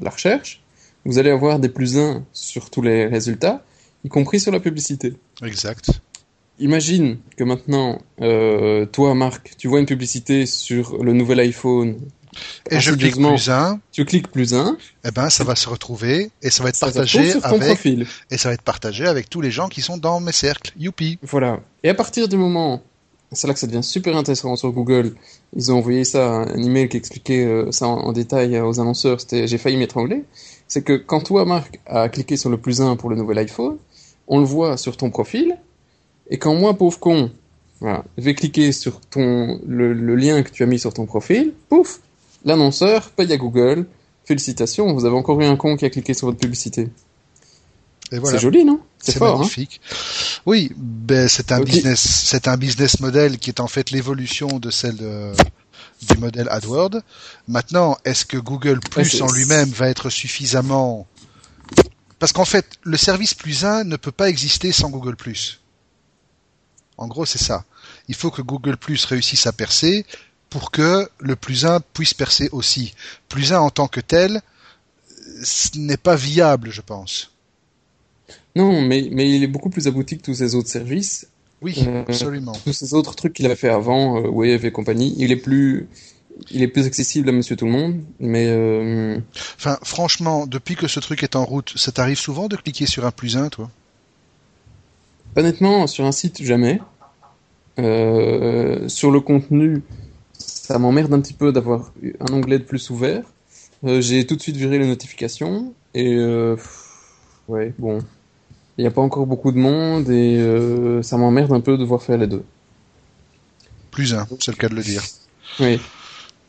la recherche, vous allez avoir des plus 1 sur tous les résultats, y compris sur la publicité. Exact. Imagine que maintenant, euh, toi, Marc, tu vois une publicité sur le nouvel iPhone. Et je clique plus 1. Tu cliques plus 1. Eh ben, ça va se retrouver et ça va être partagé sur ton avec, profil. et ça va être partagé avec tous les gens qui sont dans mes cercles. Youpi. Voilà. Et à partir du moment, c'est là que ça devient super intéressant sur Google. Ils ont envoyé ça, un email qui expliquait euh, ça en, détail aux annonceurs. J'ai failli m'étrangler c'est que quand toi, Marc, as cliqué sur le plus 1 pour le nouvel iPhone, on le voit sur ton profil, et quand moi, pauvre con, voilà, vais cliquer sur ton, le, lien que tu as mis sur ton profil, pouf, l'annonceur paye à Google, félicitations, vous avez encore eu un con qui a cliqué sur votre publicité. Voilà. C'est joli, non? C'est hein? magnifique. oui, ben c'est un business, c'est un business model qui est en fait l'évolution de celle de, du modèle AdWords. Maintenant, est-ce que Google Plus en lui-même va être suffisamment parce qu'en fait, le service plus 1 ne peut pas exister sans Google Plus. En gros, c'est ça. Il faut que Google Plus réussisse à percer pour que le plus 1 puisse percer aussi. Plus 1 en tant que tel ce n'est pas viable, je pense. Non, mais, mais il est beaucoup plus abouti que tous ces autres services. Oui, euh, absolument. Tous ces autres trucs qu'il avait fait avant, euh, Wave et compagnie, il est plus, il est plus accessible à Monsieur Tout le Monde, mais. Euh... Enfin, franchement, depuis que ce truc est en route, ça t'arrive souvent de cliquer sur un plus un, toi? Honnêtement, sur un site, jamais. Sur le contenu, ça m'emmerde un petit peu d'avoir un onglet de plus ouvert. J'ai tout de suite viré les notifications et ouais, bon, il n'y a pas encore beaucoup de monde et euh, ça m'emmerde un peu de devoir faire les deux. Plus un, c'est le cas de le dire. Oui.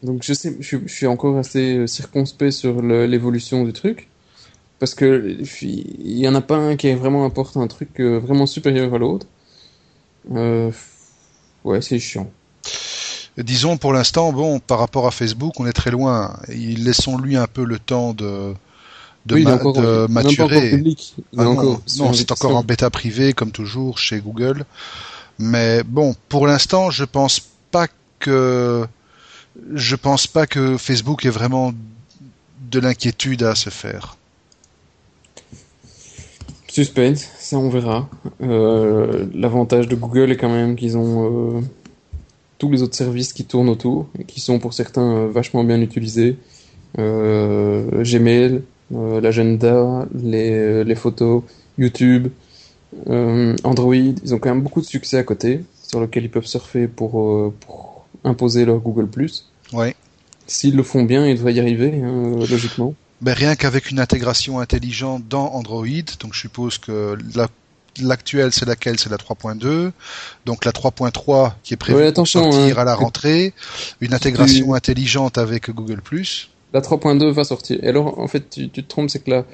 Donc je sais, je, suis encore assez euh, circonspect sur l'évolution du truc parce que il y en a pas un qui vraiment apporte un truc euh, vraiment supérieur à l'autre. ouais, c'est chiant. Disons pour l'instant, bon, par rapport à Facebook, on est très loin. Laissons-lui un peu le temps de de, maturer. non, c'est encore en bêta privé comme toujours chez Google. Mais bon, pour l'instant, je pense pas que je pense pas que Facebook ait vraiment de l'inquiétude à se faire Suspense, ça on verra. Euh, l'avantage de Google est quand même qu'ils ont euh, tous les autres services qui tournent autour et qui sont pour certains euh, vachement bien utilisés. Gmail, l'agenda, les, les, photos, YouTube, Android, ils ont quand même beaucoup de succès à côté sur lequel ils peuvent surfer pour, pour imposer leur Google+. Ouais. S'ils le font bien, ils devraient y arriver, hein, logiquement. Ben, rien qu'avec une intégration intelligente dans Android, donc je suppose que l'actuelle c'est laquelle? C'est la 3.2. Donc la 3.3 qui est prévue pour sortir hein. à la rentrée, une intégration intelligente avec Google+. La 3.2 va sortir. Et alors en fait tu, te trompes, c'est que là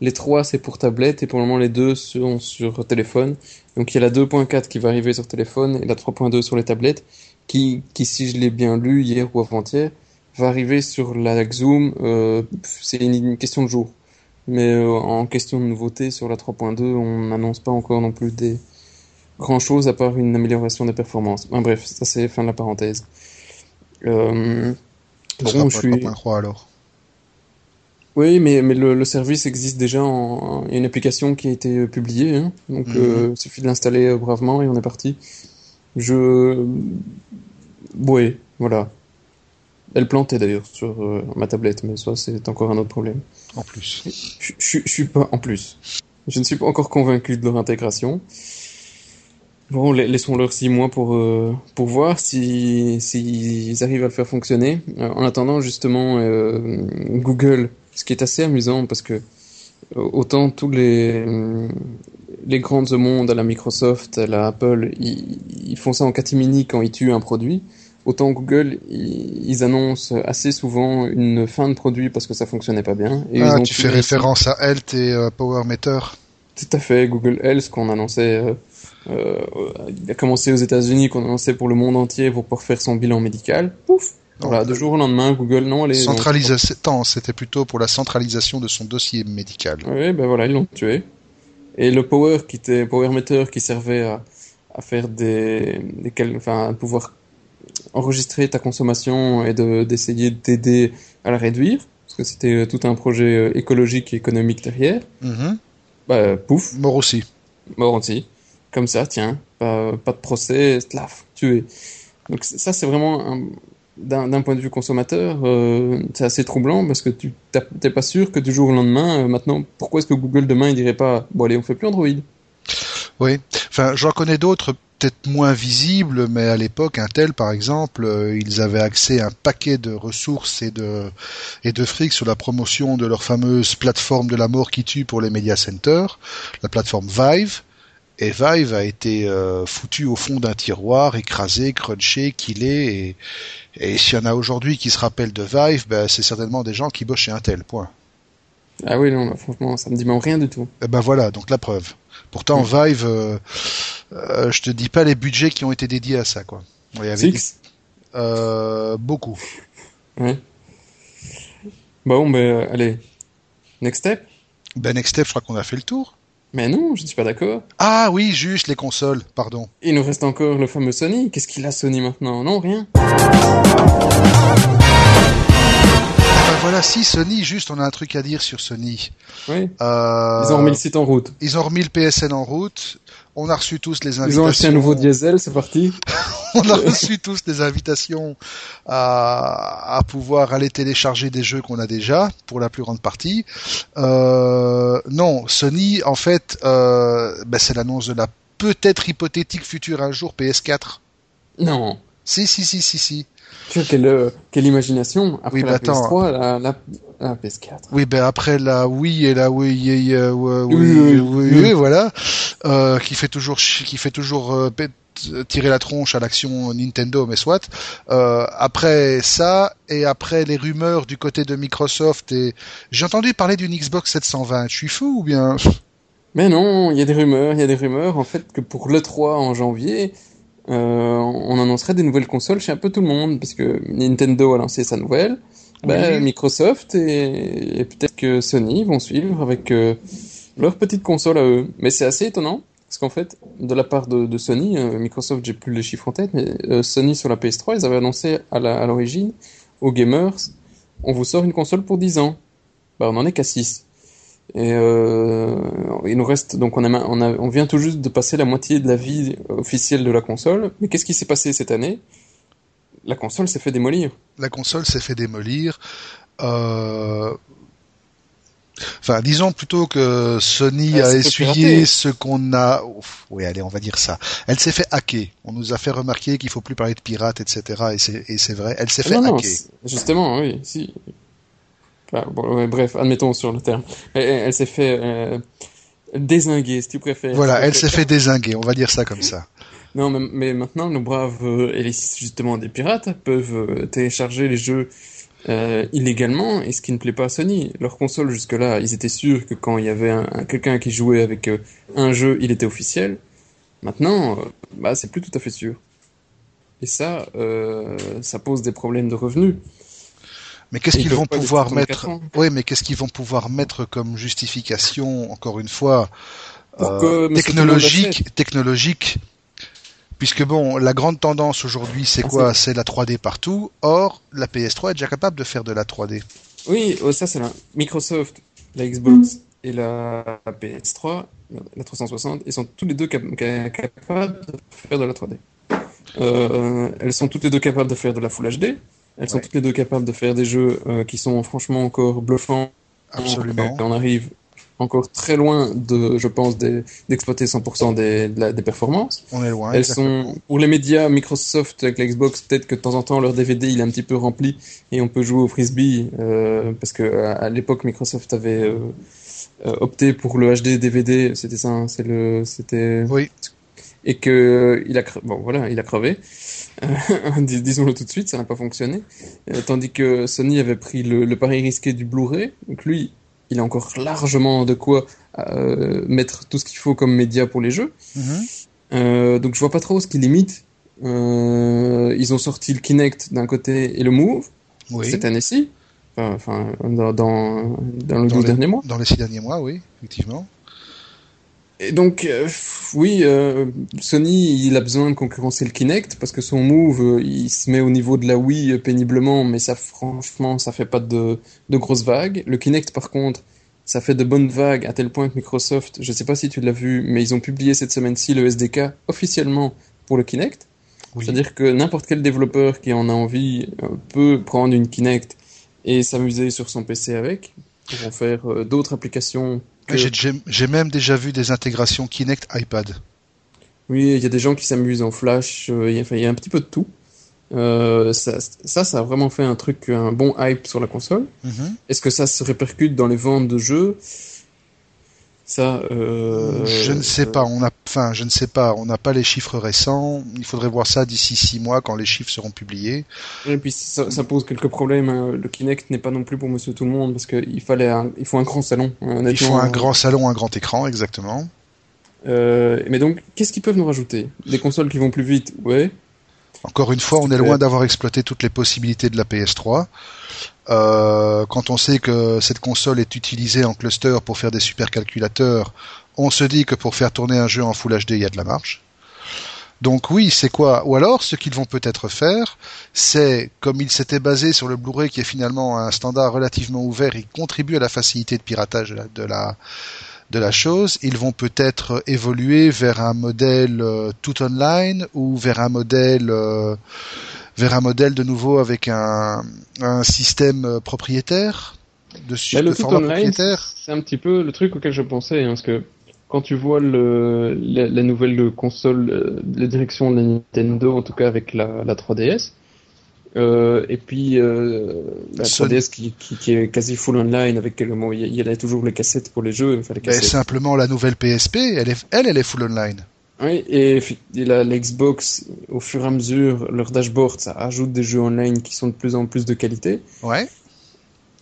les 3 c'est pour tablette et pour le moment les deux sont sur téléphone. Donc il y a la 2.4 qui va arriver sur téléphone et la 3.2 sur les tablettes qui, qui si je l'ai bien lu hier ou avant-hier, va arriver sur la Zoom, euh, c'est une, question de jour. Mais euh, en question de nouveauté sur la 3.2, on n'annonce pas encore non plus des grand chose à part une amélioration des performances. bref, ça c'est fin de la parenthèse. Euh, bon, je suis. 3.3 alors. Oui, mais, mais le, service existe déjà. En, il y a une application qui a été publiée, hein, donc mhm. il suffit de l'installer bravement et on est parti. Je, oui, voilà. Elle plantait d'ailleurs sur euh, ma tablette, mais ça c'est encore un autre problème. En plus. Je, je, suis pas en plus. Je ne suis pas encore convaincu de leur intégration. Bon, laissons-leur six mois pour euh, pour voir si s'ils arrivent à le faire fonctionner. Euh, en attendant, justement, Google, ce qui est assez amusant parce que autant tous les les grandes monde, à la Microsoft, à la Apple, ils, ils font ça en catimini quand ils tuent un produit autant Google, ils, annoncent assez souvent une fin de produit parce que ça fonctionnait pas bien. Et ah, tu fais référence à Health et euh, Power Meter. Tout à fait, Google Health qu'on annonçait, euh, euh, il a commencé aux États-Unis, qu'on annonçait pour le monde entier pour pouvoir faire son bilan médical. Pouf. Voilà, de jour au lendemain, Google, non, les centralisation. C'était plutôt pour la centralisation de son dossier médical. Oui, ben voilà, ils l'ont tué. Et le Power, qui était Power Meter, qui servait à, à faire des, des enfin, à pouvoir enregistrer ta consommation et d'essayer de, t'aider à la réduire, parce que c'était euh, tout un projet euh, écologique et économique derrière. Mm-hmm. Bah, pouf. Mort aussi. Mort aussi. Comme ça, tiens, pas, de procès, slaf, tué. Donc ça, c'est vraiment d'un point de vue consommateur, euh, c'est assez troublant parce que tu t'es pas sûr que du jour au lendemain, maintenant, pourquoi est-ce que Google demain il dirait pas, bon allez, on fait plus Android. Oui, enfin j'en connais d'autres peut-être moins visible, mais à l'époque, Intel, par exemple, euh, ils avaient accès à un paquet de ressources et de, et de fric sur la promotion de leur fameuse plateforme de la mort qui tue pour les media centers, la plateforme Vive. Et Vive a été euh, foutu au fond d'un tiroir, écrasé, crunché, killé. Et, et s'il y en a aujourd'hui qui se rappellent de Vive, ben, c'est certainement des gens qui bossent chez Intel, point. Ah oui, non, franchement, ça me dit même rien du tout. Et eh ben voilà, donc la preuve. Pourtant, Vive, euh, euh, je te dis pas les budgets qui ont été dédiés à ça, quoi. Six euh, Beaucoup. Ouais. Bon, ben, allez. Next step Ben, next step, je crois qu'on a fait le tour. Mais non, je ne suis pas d'accord. Ah oui, juste les consoles, pardon. Il nous reste encore le fameux Sony. Qu'est-ce qu'il a Sony maintenant? Non, rien. voilà, si Sony, juste, on a un truc à dire sur Sony. Oui. Euh, ils ont remis le site en route. Ils ont remis le PSN en route. On a reçu tous les invitations. Ils ont acheté un nouveau diesel, c'est parti. on a reçu tous les invitations à, à pouvoir aller télécharger des jeux qu'on a déjà, pour la plus grande partie. Euh, non, Sony, en fait, euh, ben c'est l'annonce de la peut-être hypothétique future un jour PS4. Non. Si, si, si, si, si. Tu vois, quelle, euh, quelle imagination après oui, la PS3, la, la, la, PS4. Oui, ben après la Wii et la Wii, euh, oui, oui, oui, oui, voilà, euh, qui fait toujours, qui fait toujours euh, tirer la tronche à l'action Nintendo, mais soit. Euh, après ça et après les rumeurs du côté de Microsoft et j'ai entendu parler d'une Xbox 720. Je suis fou ou bien? Mais non, il y a des rumeurs, il y a des rumeurs en fait que pour le 3 en janvier, euh, on annoncerait des nouvelles consoles chez un peu tout le monde, parce que Nintendo a lancé sa nouvelle, ben, Microsoft et, peut-être que Sony vont suivre avec euh, leur petite console à eux. Mais c'est assez étonnant, parce qu'en fait, de la part de, Sony, euh, Microsoft, j'ai plus les chiffres en tête, mais Sony sur la PS3, ils avaient annoncé à l'origine aux gamers, on vous sort une console pour 10 ans. bah, on en est qu'à 6. Et euh, il nous reste donc on a, on a on vient tout juste de passer la moitié de la vie officielle de la console. Mais qu'est-ce qui s'est passé cette année? La console s'est fait démolir. La console s'est fait démolir. Euh... Enfin, disons plutôt que Sony a essuyé ce qu'on a. oui, allez, on va dire ça. Elle s'est fait hacker. On nous a fait remarquer qu'il faut plus parler de pirates, etc. Et c'est vrai. Elle s'est fait hacker. justement, oui. Si bref, admettons sur le terme. Elle, s'est fait euh, désinguer, si tu préfères. Voilà, elle s'est fait désinguer, on va dire ça comme ça. Non, mais, maintenant, nos braves, euh, et justement des pirates, peuvent euh, télécharger les jeux illégalement, et ce qui ne plaît pas à Sony. Leur console, jusque-là, ils étaient sûrs que quand il y avait quelqu'un qui jouait avec un jeu, il était officiel. Maintenant, bah, c'est plus tout à fait sûr. Et ça, ça pose des problèmes de revenus. Mais qu'est-ce qu'ils vont pouvoir mettre Oui, mais qu'est-ce qu'ils vont pouvoir mettre comme justification, encore une fois, euh, technologique, technologique? Puisque bon, la grande tendance aujourd'hui, c'est ah, quoi? C'est la 3D partout. Or, la PS3 est déjà capable de faire de la 3D. Oui, oh, ça c'est la Microsoft, la Xbox et la PS3, la 360, ils sont tous les deux capables de faire de la 3D. Euh, elles sont toutes les deux capables de faire de la Full HD. Elles sont toutes les deux capables de faire des jeux euh, qui sont franchement encore bluffants. Absolument. on arrive encore très loin de, je pense, d'exploiter 100% des, des performances. On est loin. Elles sont pour les médias Microsoft avec l'Xbox, peut-être que de temps en temps leur DVD il est un petit peu rempli et on peut jouer au frisbee euh, parce que à, l'époque Microsoft avait euh, euh opté pour le HD DVD, c'était ça, hein, c'est le, c'était. Oui. Et que il a, bon voilà, il a crevé. Disons-le tout de suite, ça n'a pas fonctionné. Euh, tandis que Sony avait pris le, pari risqué du Blu-ray. Donc lui, il a encore largement de quoi euh, mettre tout ce qu'il faut comme média pour les jeux. Mm-hmm. Euh, donc je vois pas trop ce qui limite. ils ont sorti le Kinect d'un côté et le Move cette année-ci. Enfin, dans, dans, dans, les derniers mois. Dans les six derniers mois, oui, effectivement. Et donc, euh, oui, euh, Sony, il a besoin de concurrencer le Kinect parce que son move, euh, il se met au niveau de la Wii péniblement, mais ça, franchement, ça fait pas de, de grosses vagues. Le Kinect, par contre, ça fait de bonnes vagues à tel point que Microsoft, je sais pas si tu l'as vu, mais ils ont publié cette semaine-ci le SDK officiellement pour le Kinect. C'est-à-dire que n'importe quel développeur qui en a envie peut prendre une Kinect et s'amuser sur son PC avec pour en faire d'autres applications j'ai même déjà vu des intégrations Kinect iPad. Oui, il y a des gens qui s'amusent en Flash, euh, il y, a un petit peu de tout. Euh, ça, ça, a vraiment fait un truc, un bon hype sur la console. Mhm. Est-ce que ça se répercute dans les ventes de jeux? Ça, euh, je ne sais pas. On a, enfin, je ne sais pas. On n'a pas les chiffres récents. Il faudrait voir ça d'ici six mois quand les chiffres seront publiés. Et puis ça, pose quelques problèmes. Hein. Le Kinect n'est pas non plus pour Monsieur Tout le Monde parce qu'il fallait, il faut un grand salon. Il faut un grand salon, un grand écran, exactement. Euh, mais donc, qu'est-ce qu'ils peuvent nous rajouter? Des consoles qui vont plus vite, ouais. Encore une fois, on est loin d'avoir exploité toutes les possibilités de la PS3. Euh, quand on sait que cette console est utilisée en cluster pour faire des supercalculateurs, on se dit que pour faire tourner un jeu en Full HD, il y a de la marge. Donc oui, c'est quoi? Ou alors, ce qu'ils vont peut-être faire, c'est, comme ils s'étaient basés sur le Blu-ray qui est finalement un standard relativement ouvert, il contribue à la facilité de piratage de la, de la chose, ils vont peut-être évoluer vers un modèle euh, tout online ou vers un modèle euh, vers un modèle de nouveau avec un, un système euh, propriétaire de, le tout online, C'est un petit peu le truc auquel je pensais, hein, parce que quand tu vois le, la, nouvelle console, la direction de la Nintendo, en tout cas avec la, la 3DS, euh, et puis euh, la 3DS qui, qui, qui, est quasi full online avec il y, a toujours les cassettes pour les jeux. Enfin, les simplement la nouvelle PSP, elle est, elle, elle est full online. Oui, et, l'Xbox, au fur et à mesure, leur dashboard, ça ajoute des jeux online qui sont de plus en plus de qualité. Ouais.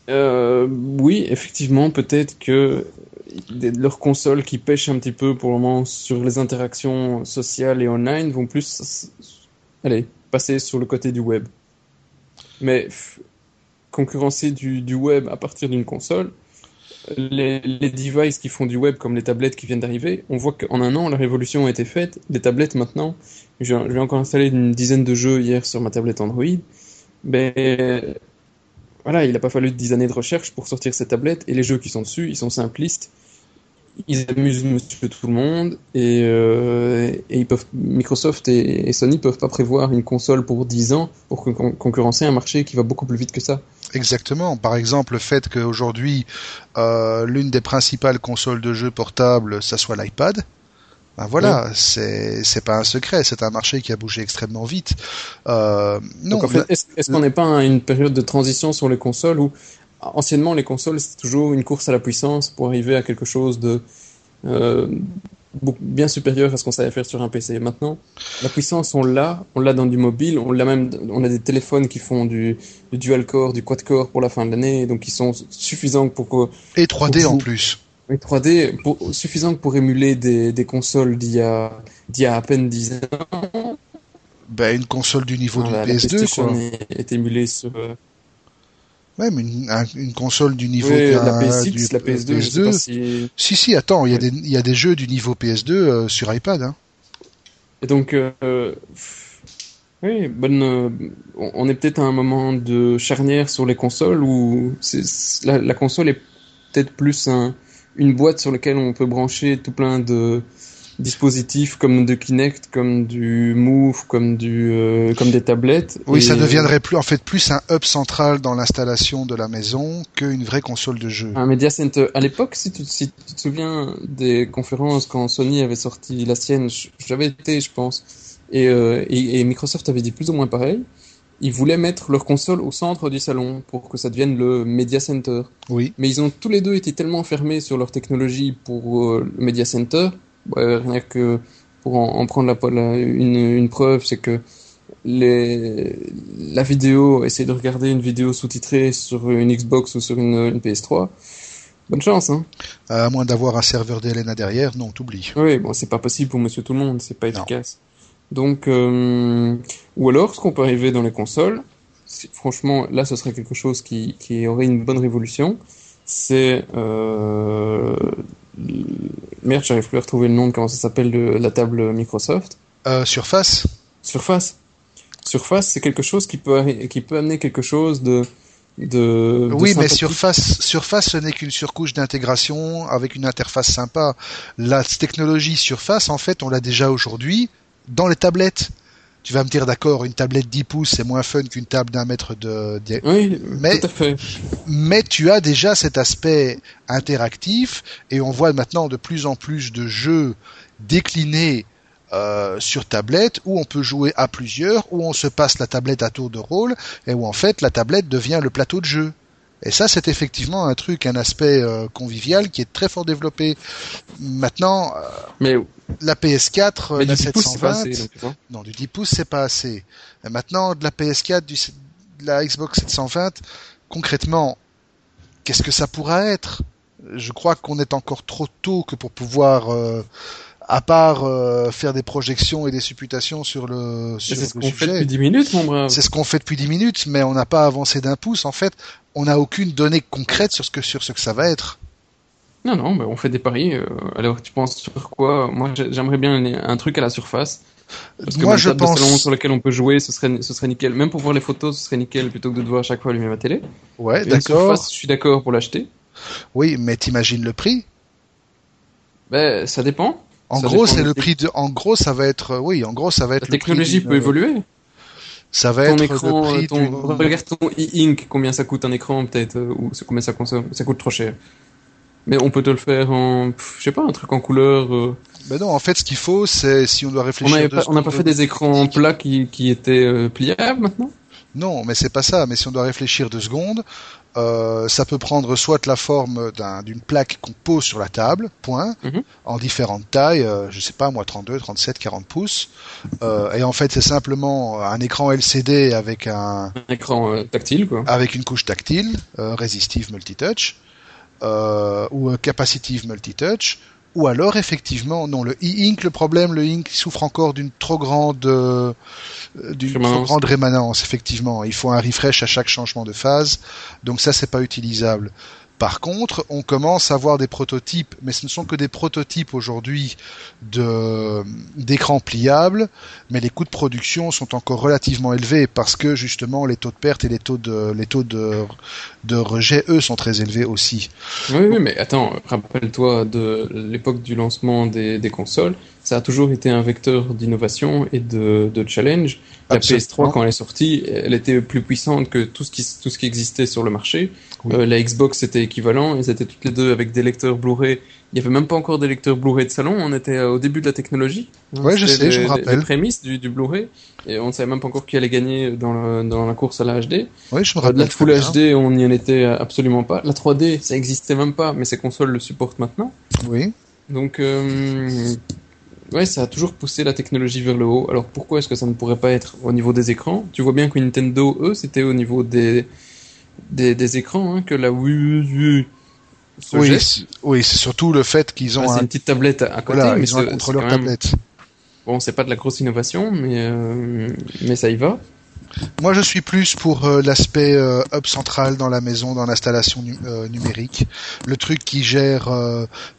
Euh, oui, effectivement, peut-être que leurs consoles qui pêchent un petit peu pour le moment sur les interactions sociales et online vont plus, allez, passer sur le côté du web. Mais concurrencer du, du, web à partir d'une console, les, les, devices qui font du web, comme les tablettes qui viennent d'arriver, on voit qu'en un an, la révolution a été faite. Les tablettes maintenant, je, vais encore installer une dizaine de jeux hier sur ma tablette Android. Mais voilà, il n'a pas fallu 10 années de recherche pour sortir cette tablette et les jeux qui sont dessus, ils sont simplistes. Ils amusent tout le monde et, euh, et ils peuvent, Microsoft et, et Sony peuvent pas prévoir une console pour 10 ans pour concurrencer un marché qui va beaucoup plus vite que ça. Exactement. Par exemple, le fait qu'aujourd'hui, euh, l'une des principales consoles de jeux portables, ça soit l'iPad. Ben voilà, c'est c'est pas un secret, c'est un marché qui a bougé extrêmement vite. Euh, non. Donc en fait, est-ce qu'on n'est pas à une période de transition sur les consoles où anciennement les consoles c'était toujours une course à la puissance pour arriver à quelque chose de euh, bien supérieur à ce qu'on savait faire sur un PC. Maintenant, la puissance, on l'a, on l'a dans du mobile, on l'a même, on a des téléphones qui font du, dual core, du quad core pour la fin de l'année, donc ils sont suffisants pour que. Et 3D en plus. Oui, 3D, pour, suffisant pour émuler des, des consoles d'il y a, d'il y a à peine 10 ans. Ben, une console du niveau du PS2, quoi. Est, émulée sur. Même une, une console du niveau oui, la PS6, la PS2, PS2. si... si... si attends, il y a des il y a des jeux du niveau PS2 euh, sur iPad hein. Et donc euh, oui, bonne euh, on est peut-être à un moment de charnière sur les consoles où la, la, console est peut-être plus un, une boîte sur laquelle on peut brancher tout plein de dispositifs comme de Kinect, comme du Move, comme du euh, comme des tablettes. Oui, ça deviendrait plus en fait plus un hub central dans l'installation de la maison qu'une vraie console de jeu. Un media center. À l'époque, si tu, si tu te souviens des conférences quand Sony avait sorti la sienne, j'avais été, je pense, et, euh, et, et Microsoft avait dit plus ou moins pareil ils voulaient mettre leur console au centre du salon pour que ça devienne le Media Center. Oui. Mais ils ont tous les deux été tellement fermés sur leur technologie pour euh, le Media Center rien que pour en, prendre la, une, une preuve, c'est que les, la vidéo, essayer de regarder une vidéo sous-titrée sur une Xbox ou sur une, une PS3, bonne chance. Hein. À moins d'avoir un serveur DLNA derrière, non, t'oublies. Oui, bon, c'est pas possible pour Monsieur Tout le Monde, c'est pas efficace. Donc, euh, ou alors, ce qu'on peut arriver dans les consoles, franchement, là, ce serait quelque chose qui, qui aurait une bonne révolution. C'est euh, Merde, j'arrive plus à retrouver le nom de comment ça s'appelle de la table Microsoft. Euh, Surface. Surface. Surface, c'est quelque chose qui peut qui peut amener quelque chose de de, oui, mais Surface, Surface, ce n'est qu'une surcouche d'intégration avec une interface sympa. La technologie Surface, en fait, on l'a déjà aujourd'hui dans les tablettes tu vas me dire d'accord, une tablette 10 pouces c'est moins fun qu'une table d'un mètre de Oui, mais, tout à fait. Mais tu as déjà cet aspect interactif et on voit maintenant de plus en plus de jeux déclinés euh, sur tablette où on peut jouer à plusieurs, où on se passe la tablette à tour de rôle et où en fait la tablette devient le plateau de jeu. Et ça, c'est effectivement un truc, un aspect euh, convivial qui est très fort développé. Maintenant, euh, mais la PS4, mais la 720, non, du 10 pouces, c'est pas assez. Et maintenant, de la PS4, du, de la Xbox 720, concrètement, qu'est-ce que ça pourra être? Je crois qu'on est encore trop tôt que pour pouvoir euh, à part euh, faire des projections et des supputations sur le sur C'est ce qu'on fait depuis 10 minutes, mon brave. C'est ce qu'on fait depuis 10 minutes, mais on n'a pas avancé d'un pouce. En fait, on n'a aucune donnée concrète sur ce que sur ce que ça va être. Non, non, on fait des paris. Euh, alors, tu penses sur quoi? Moi, j'aimerais bien un truc à la surface. Parce que Moi, je pense. salon sur lequel on peut jouer, ce serait, ce serait nickel. Même pour voir les photos, ce serait nickel plutôt que de devoir à chaque fois allumer ma télé. Ouais, d'accord. Je suis d'accord pour l'acheter. Oui, mais t'imagines le prix? Ben, ça dépend. En gros, c'est le prix de. En gros, ça va être. Oui, en gros, ça va être. La technologie peut évoluer. Ça va être écran, le prix ton... Regarde ton e-ink, combien ça combien un écran peut-être, euh, ou combien ça consomme. Ça coûte trop cher. Mais on peut te le faire en, je sais pas, un truc en couleur. Euh... Ben non, en fait, ce qu'il faut, c'est si on doit réfléchir. On n'a pas, fait des écrans plats qui, qui étaient euh, pliables maintenant? Non, mais c'est pas ça. Mais si on doit réfléchir deux secondes, euh, ça peut prendre soit la forme d'une plaque qu'on pose sur la table, point, mhm. en différentes tailles, euh, je sais pas moi 32, 37, 40 pouces. Euh, et en fait, c'est simplement un écran LCD avec un, un écran euh, tactile quoi. Avec une couche tactile, euh, résistive multitouch ou capacitive multitouch ou alors effectivement non le e-ink le problème le ink souffre encore d'une trop grande euh, d'une trop grande rémanence effectivement. Il faut un refresh à chaque changement de phase. Donc ça c'est pas utilisable Par contre, on commence à voir des prototypes, mais ce ne sont que des prototypes aujourd'hui de d'écrans pliables, mais les coûts de production sont encore relativement élevés parce que justement les taux de perte et les taux de les taux de de rejet eux sont très élevés aussi. Oui, oui mais attends, rappelle-toi de l'époque du lancement des, des consoles, ça a toujours été un vecteur d'innovation et de, de challenge. La PS3, quand elle est sortie, elle était plus puissante que tout ce qui, tout ce qui existait sur le marché. Euh, la Xbox, était équivalent. Ils étaient toutes les deux avec des lecteurs Blu-ray. Il n'y avait même pas encore des lecteurs Blu-ray de salon. On était au début de la technologie. Ouais, je sais, je me rappelle. Les prémices du, du Blu-ray. Et on ne savait même pas encore qui allait gagner dans, le, dans la course à la HD. Oui, je me rappelle. La Full HD, on n'y en était absolument pas. La 3D, ça existait même pas, mais ces consoles le supportent maintenant. Oui. Donc, euh, Ouais, ça a toujours poussé la technologie vers le haut. Alors pourquoi est-ce que ça ne pourrait pas être au niveau des écrans? Tu vois bien que Nintendo, eux, c'était au niveau des, des, des écrans hein, que la Wii U oui, oui, c'est surtout le fait qu'ils ont une petite tablette à côté, mais ils ont un contrôleur tablette. Bon, c'est pas de la grosse innovation, mais euh, mais ça y va. Moi, je suis plus pour euh, l'aspect euh, hub central dans la maison, dans l'installation euh, numérique. Le truc qui gère...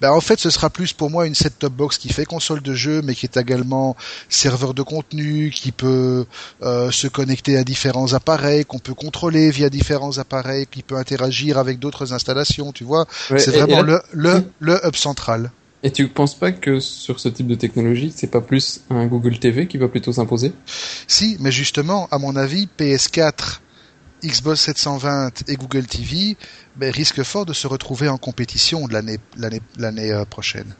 Ben, en fait, ce sera plus pour moi une set-top box qui fait console de jeu, mais qui est également serveur de contenu, qui peut se connecter à différents appareils, qu'on peut contrôler via différents appareils, qui peut interagir avec d'autres installations, tu vois. c'est vraiment le, le, le hub central. Et tu penses pas que sur ce type de technologie, c'est pas plus un Google TV qui va plutôt s'imposer? Si, mais justement, à mon avis, PS4, Xbox 720 et Google TV ben, risquent fort de se retrouver en compétition l'année l'année euh, prochaine.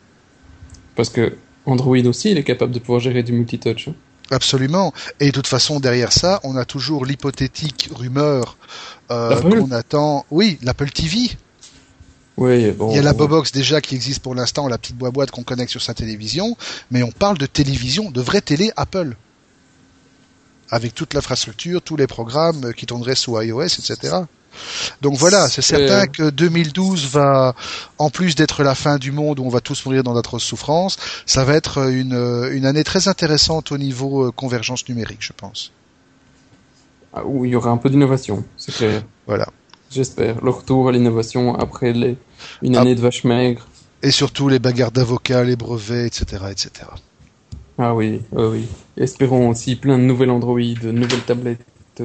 Parce que Android aussi, il est capable de pouvoir gérer du multitouch. Hein. Absolument. Et de toute façon, derrière ça, on a toujours l'hypothétique rumeur euh, qu'on attend. Oui, l'Apple TV. Oui, bon, il y a la Bobox déjà qui existe pour l'instant, la petite boîte qu'on connecte sur sa télévision, mais on parle de télévision, de vraie télé Apple. Avec toute l'infrastructure, tous les programmes qui tourneraient sous iOS, etc. Donc voilà, c'est certain que 2012 va, en plus d'être la fin du monde où on va tous mourir dans d'atroces souffrances, ça va être une, une année très intéressante au niveau euh, convergence numérique, je pense. Ah, où il y aura un peu d'innovation, c'est clair. Voilà. J'espère. Le retour à l'innovation après les... une année de vache maigre. Et surtout les bagarres d'avocats, les brevets, etc., etc. Ah oui, oui. Espérons aussi plein de nouvelles Android, de nouvelles tablettes,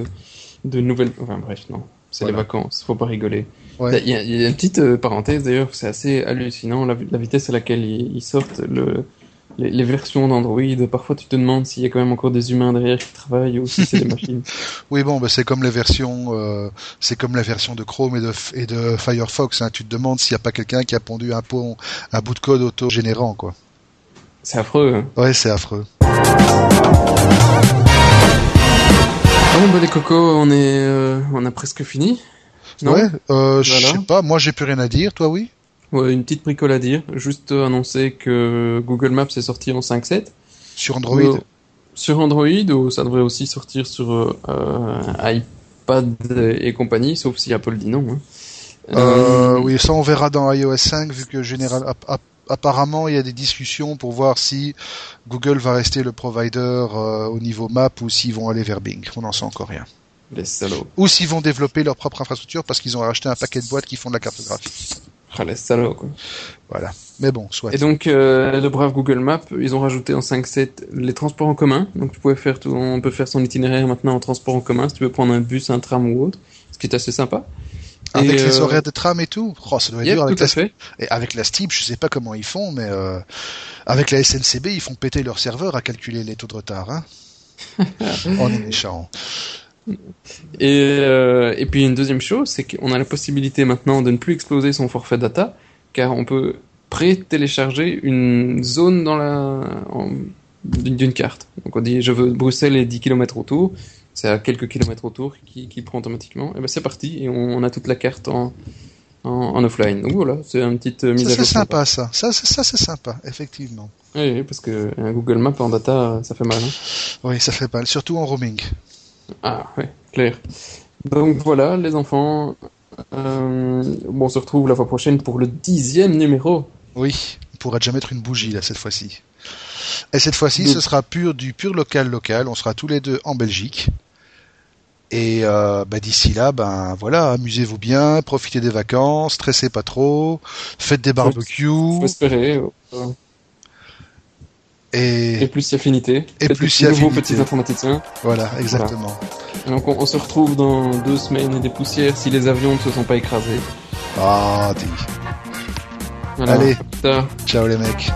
de nouvelles. Enfin bref, non. C'est les vacances, faut pas rigoler. Il, y a, une petite euh, parenthèse d'ailleurs, c'est assez hallucinant la, vitesse à laquelle ils sortent le, les, versions d'Android, parfois tu te demandes s'il y a quand même encore des humains derrière qui travaillent ou si c'est des machines. Oui, bon, bah, c'est comme les versions, euh, c'est comme la version de Chrome et de, et de Firefox. Hein. Tu te demandes s'il n'y a pas quelqu'un qui a pondu un, pont, un bout de code auto-générant, quoi. C'est affreux. Hein. Ouais, c'est affreux. Bon, bah les cocos, on est, euh, on a presque fini. Non? Ouais, euh, je sais pas. Moi, j'ai plus rien à dire. Toi, oui? Ouais, une petite bricole à dire. Juste annoncer que Google Maps est sorti en 5.7. Sur Android euh, Sur Android, ou ça devrait aussi sortir sur euh, iPad et compagnie, sauf si Apple dit non. Hein. Euh, oui, ça on verra dans iOS 5, vu que général, apparemment il y a des discussions pour voir si Google va rester le provider au niveau map ou s'ils vont aller vers Bing. On n'en sait encore rien. Les salauds. Ou s'ils vont développer leur propre infrastructure parce qu'ils ont racheté un paquet de boîtes qui font de la cartographie. Ah, les salauds, quoi. Voilà. Mais bon, soit. Et donc, euh, le brave Google Maps, ils ont rajouté en 5.7 les transports en commun. Donc, tu pouvais faire tout, on peut faire son itinéraire maintenant en transport en commun si tu veux prendre un bus, un tram ou autre. Ce qui est assez sympa. Avec les euh, horaires de tram et tout. Oh, ça doit être dur avec la... Fait. Et avec la Steam, je sais pas comment ils font, mais euh... avec la SNCB, ils font péter leur serveur à calculer les taux de retard. Hein. on est méchant. Et, euh, et puis une deuxième chose, c'est qu'on a la possibilité maintenant de ne plus exploser son forfait data, car on peut pré-télécharger une zone dans la d'une carte. Donc on dit je veux Bruxelles et 10 km autour, c'est à quelques kilomètres autour qui, qui prend automatiquement. Et ben c'est parti et on, a toute la carte en, en, offline. Donc voilà, c'est une petite mise ça, à jour. C'est sympa ça. Ça, ça c'est sympa, effectivement. Oui, parce que un Google Maps en data, ça fait mal. Hein. Oui, ça fait mal, surtout en roaming. Ah, ouais, clair. Donc voilà, les enfants. Euh, bon, on se retrouve la fois prochaine pour le dixième numéro. Oui, on pourra déjà mettre une bougie là cette fois-ci. Et cette fois-ci, ce sera pur du pur local local. On sera tous les deux en Belgique. Et euh, bah, d'ici là, ben voilà, amusez-vous bien, profitez des vacances, stressez pas trop, faites des barbecues. Faut espérer. Et, et plus affinité. Et plus y a nouveaux petits informaticiens. Voilà, exactement. Donc on, se retrouve dans deux semaines et des poussières si les avions ne se sont pas écrasés. Ah, dis. Allez, ciao les mecs.